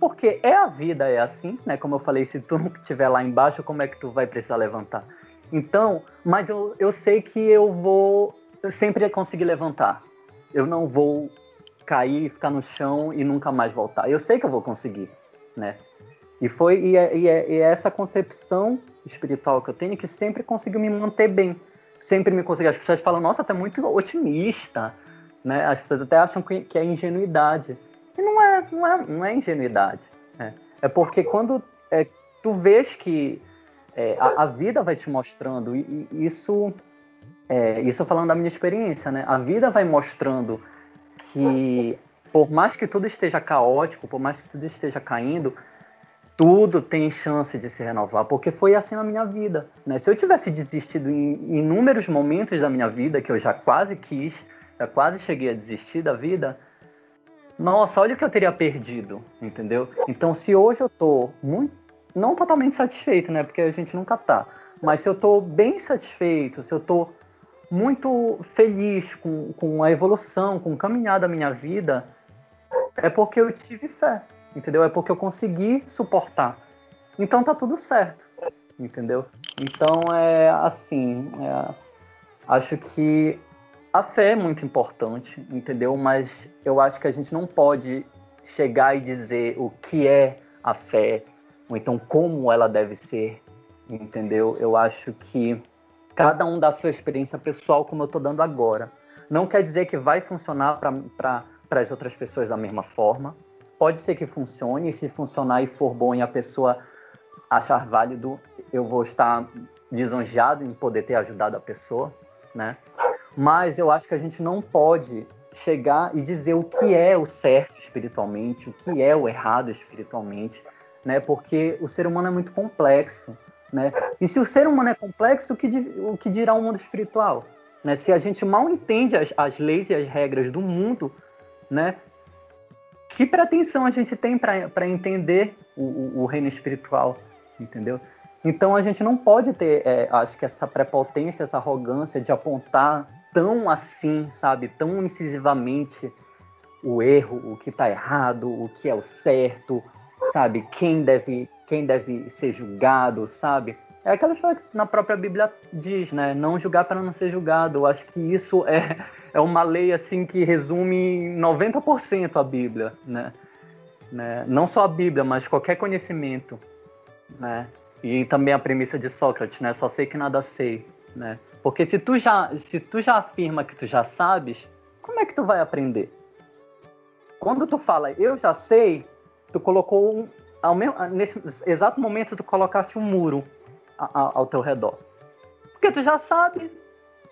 porque é a vida, é assim, né? Como eu falei, se tu não estiver lá embaixo, como é que tu vai precisar levantar? Então, mas eu, eu sei que eu vou sempre conseguir levantar. Eu não vou cair, ficar no chão e nunca mais voltar. Eu sei que eu vou conseguir, né? E foi e é, e é, e é essa concepção espiritual que eu tenho que sempre conseguiu me manter bem. Sempre me conseguiu. As pessoas falam, nossa, é muito otimista, né? As pessoas até acham que, que é ingenuidade. E não é, não é, não é ingenuidade. Né? É porque quando é, tu vês que é, a, a, vida vai te mostrando, e, e isso, é, isso falando da minha experiência, né? A vida vai mostrando que por mais que tudo esteja caótico, por mais que tudo esteja caindo, tudo tem chance de se renovar, porque foi assim na minha vida. Né? Se eu tivesse desistido em inúmeros momentos da minha vida, que eu já quase quis, já quase cheguei a desistir da vida, nossa, olha o que eu teria perdido, entendeu? Então, se hoje eu tô muito, não totalmente satisfeito, né? Porque a gente nunca tá, mas se eu tô bem satisfeito, se eu tô muito feliz com, com a evolução, com o caminhar da minha vida, é porque eu tive fé, entendeu? É porque eu consegui suportar. Então tá tudo certo, entendeu? Então é assim, é, acho que a fé é muito importante, entendeu? Mas eu acho que a gente não pode chegar e dizer o que é a fé, ou então como ela deve ser, entendeu? Eu acho que cada um dá sua experiência pessoal, como eu estou dando agora. Não quer dizer que vai funcionar para as outras pessoas da mesma forma. Pode ser que funcione, e se funcionar e for bom e a pessoa achar válido, eu vou estar lisonjeado em poder ter ajudado a pessoa, né? Mas eu acho que a gente não pode chegar e dizer o que é o certo espiritualmente, o que é o errado espiritualmente, né? Porque o ser humano é muito complexo, né? E se o ser humano é complexo, o que, o que dirá o mundo espiritual? Né? Se a gente mal entende as, as leis e as regras do mundo, né? Que pretensão a gente tem para entender o, o, reino espiritual, entendeu? Então a gente não pode ter, é, acho que essa prepotência, essa arrogância de apontar tão assim, sabe, tão incisivamente o erro, o que está errado, o que é o certo, sabe, quem deve, quem deve ser julgado, sabe? É aquela história que na própria Bíblia diz, né? Não julgar para não ser julgado. Eu acho que isso é, é uma lei assim que resume 90% a Bíblia, né? né? Não só a Bíblia, mas qualquer conhecimento, né? E também a premissa de Sócrates, né? Só sei que nada sei, né? Porque se tu já, se tu já afirma que tu já sabes, como é que tu vai aprender? Quando tu fala eu já sei, tu colocou um, ao mesmo, nesse exato momento tu colocaste um muro ao, teu redor. Porque tu já sabe,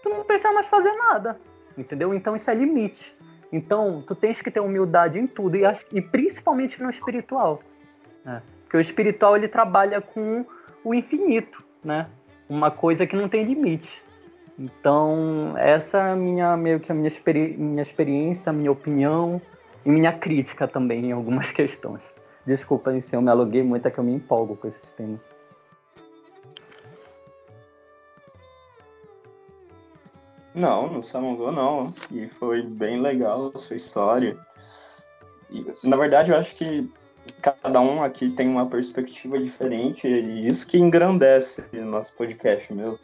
tu não precisa mais fazer nada, entendeu? Então isso é limite. Então tu tens que ter humildade em tudo e, e principalmente no espiritual, né? Porque o espiritual ele trabalha com o infinito, né? Uma coisa que não tem limite. Então, essa é minha, meio que a minha, experi minha experiência, minha opinião e minha crítica também em algumas questões. Desculpa se eu me aluguei muito, é que eu me empolgo com esses temas. Não, não se alongou não. E foi bem legal a sua história. E, na verdade, eu acho que cada um aqui tem uma perspectiva diferente e isso que engrandece o nosso podcast mesmo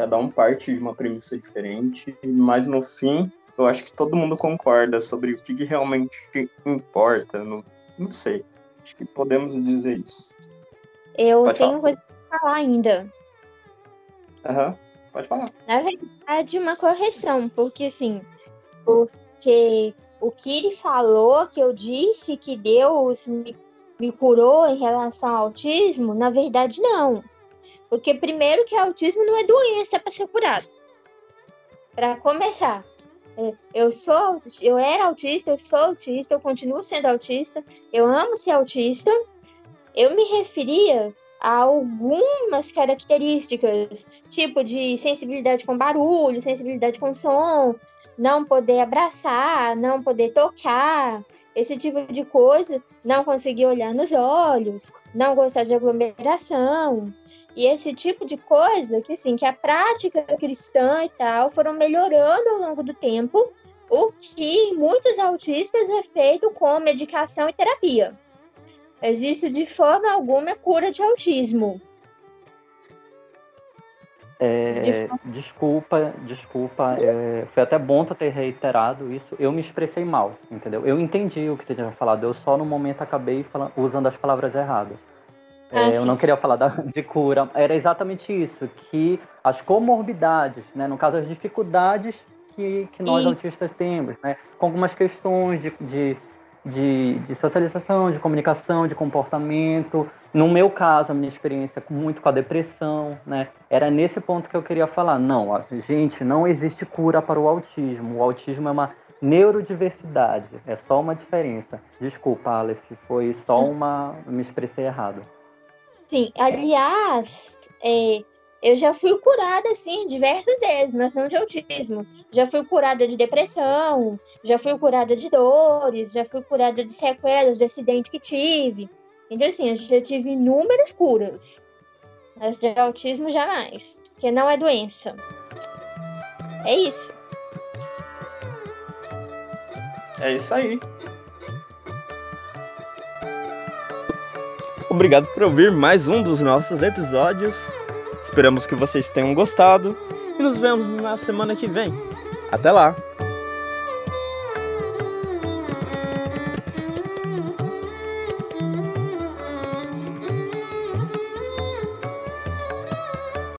cada um parte de uma premissa diferente, mas no fim eu acho que todo mundo concorda sobre o que, realmente importa. Não, não sei. Acho que podemos dizer isso. Eu pode tenho falar. coisa pra falar ainda. Aham, uhum. Pode falar. Na verdade, uma correção, porque assim, porque o que ele falou, que eu disse que Deus me, me curou em relação ao autismo, na verdade não. Porque primeiro que autismo não é doença para ser curado. Para começar, é, eu sou, eu era autista, eu sou autista, eu continuo sendo autista, eu amo ser autista. Eu me referia algumas características, tipo de sensibilidade com barulho, sensibilidade com som, não poder abraçar, não poder tocar, esse tipo de coisa, não conseguir olhar nos olhos, não gostar de aglomeração, e esse tipo de coisa que assim, que a prática cristã e tal foram melhorando ao longo do tempo, o que em muitos autistas é feito com medicação e terapia. Existe de forma alguma cura de autismo. É, desculpa, desculpa. É, foi até bom tu ter reiterado isso. Eu me expressei mal, entendeu? Eu entendi o que tu tinha falado. Eu só no momento acabei falando, usando as palavras erradas. É, ah, eu não queria falar da, de cura. Era exatamente isso, que as comorbidades, né, no caso as dificuldades que, que nós e... autistas temos, né, com algumas questões de, de de, de, socialização, de comunicação, de comportamento. No meu caso, a minha experiência muito com a depressão, né? Era nesse ponto que eu queria falar. Não, gente, não existe cura para o autismo. O autismo é uma neurodiversidade, é só uma diferença. Desculpa, Aleph, foi só uma. me expressei errado. Sim, aliás, é, eu já fui curada, assim, diversas vezes, mas não de autismo. Já fui curada de depressão, já fui curada de dores, já fui curada de sequelas do acidente que tive. Então, assim, eu já tive inúmeras curas. Mas de autismo, jamais. Porque não é doença. É isso. É isso aí. Obrigado por ouvir mais um dos nossos episódios. Esperamos que vocês tenham gostado e nos vemos na semana que vem. Até lá!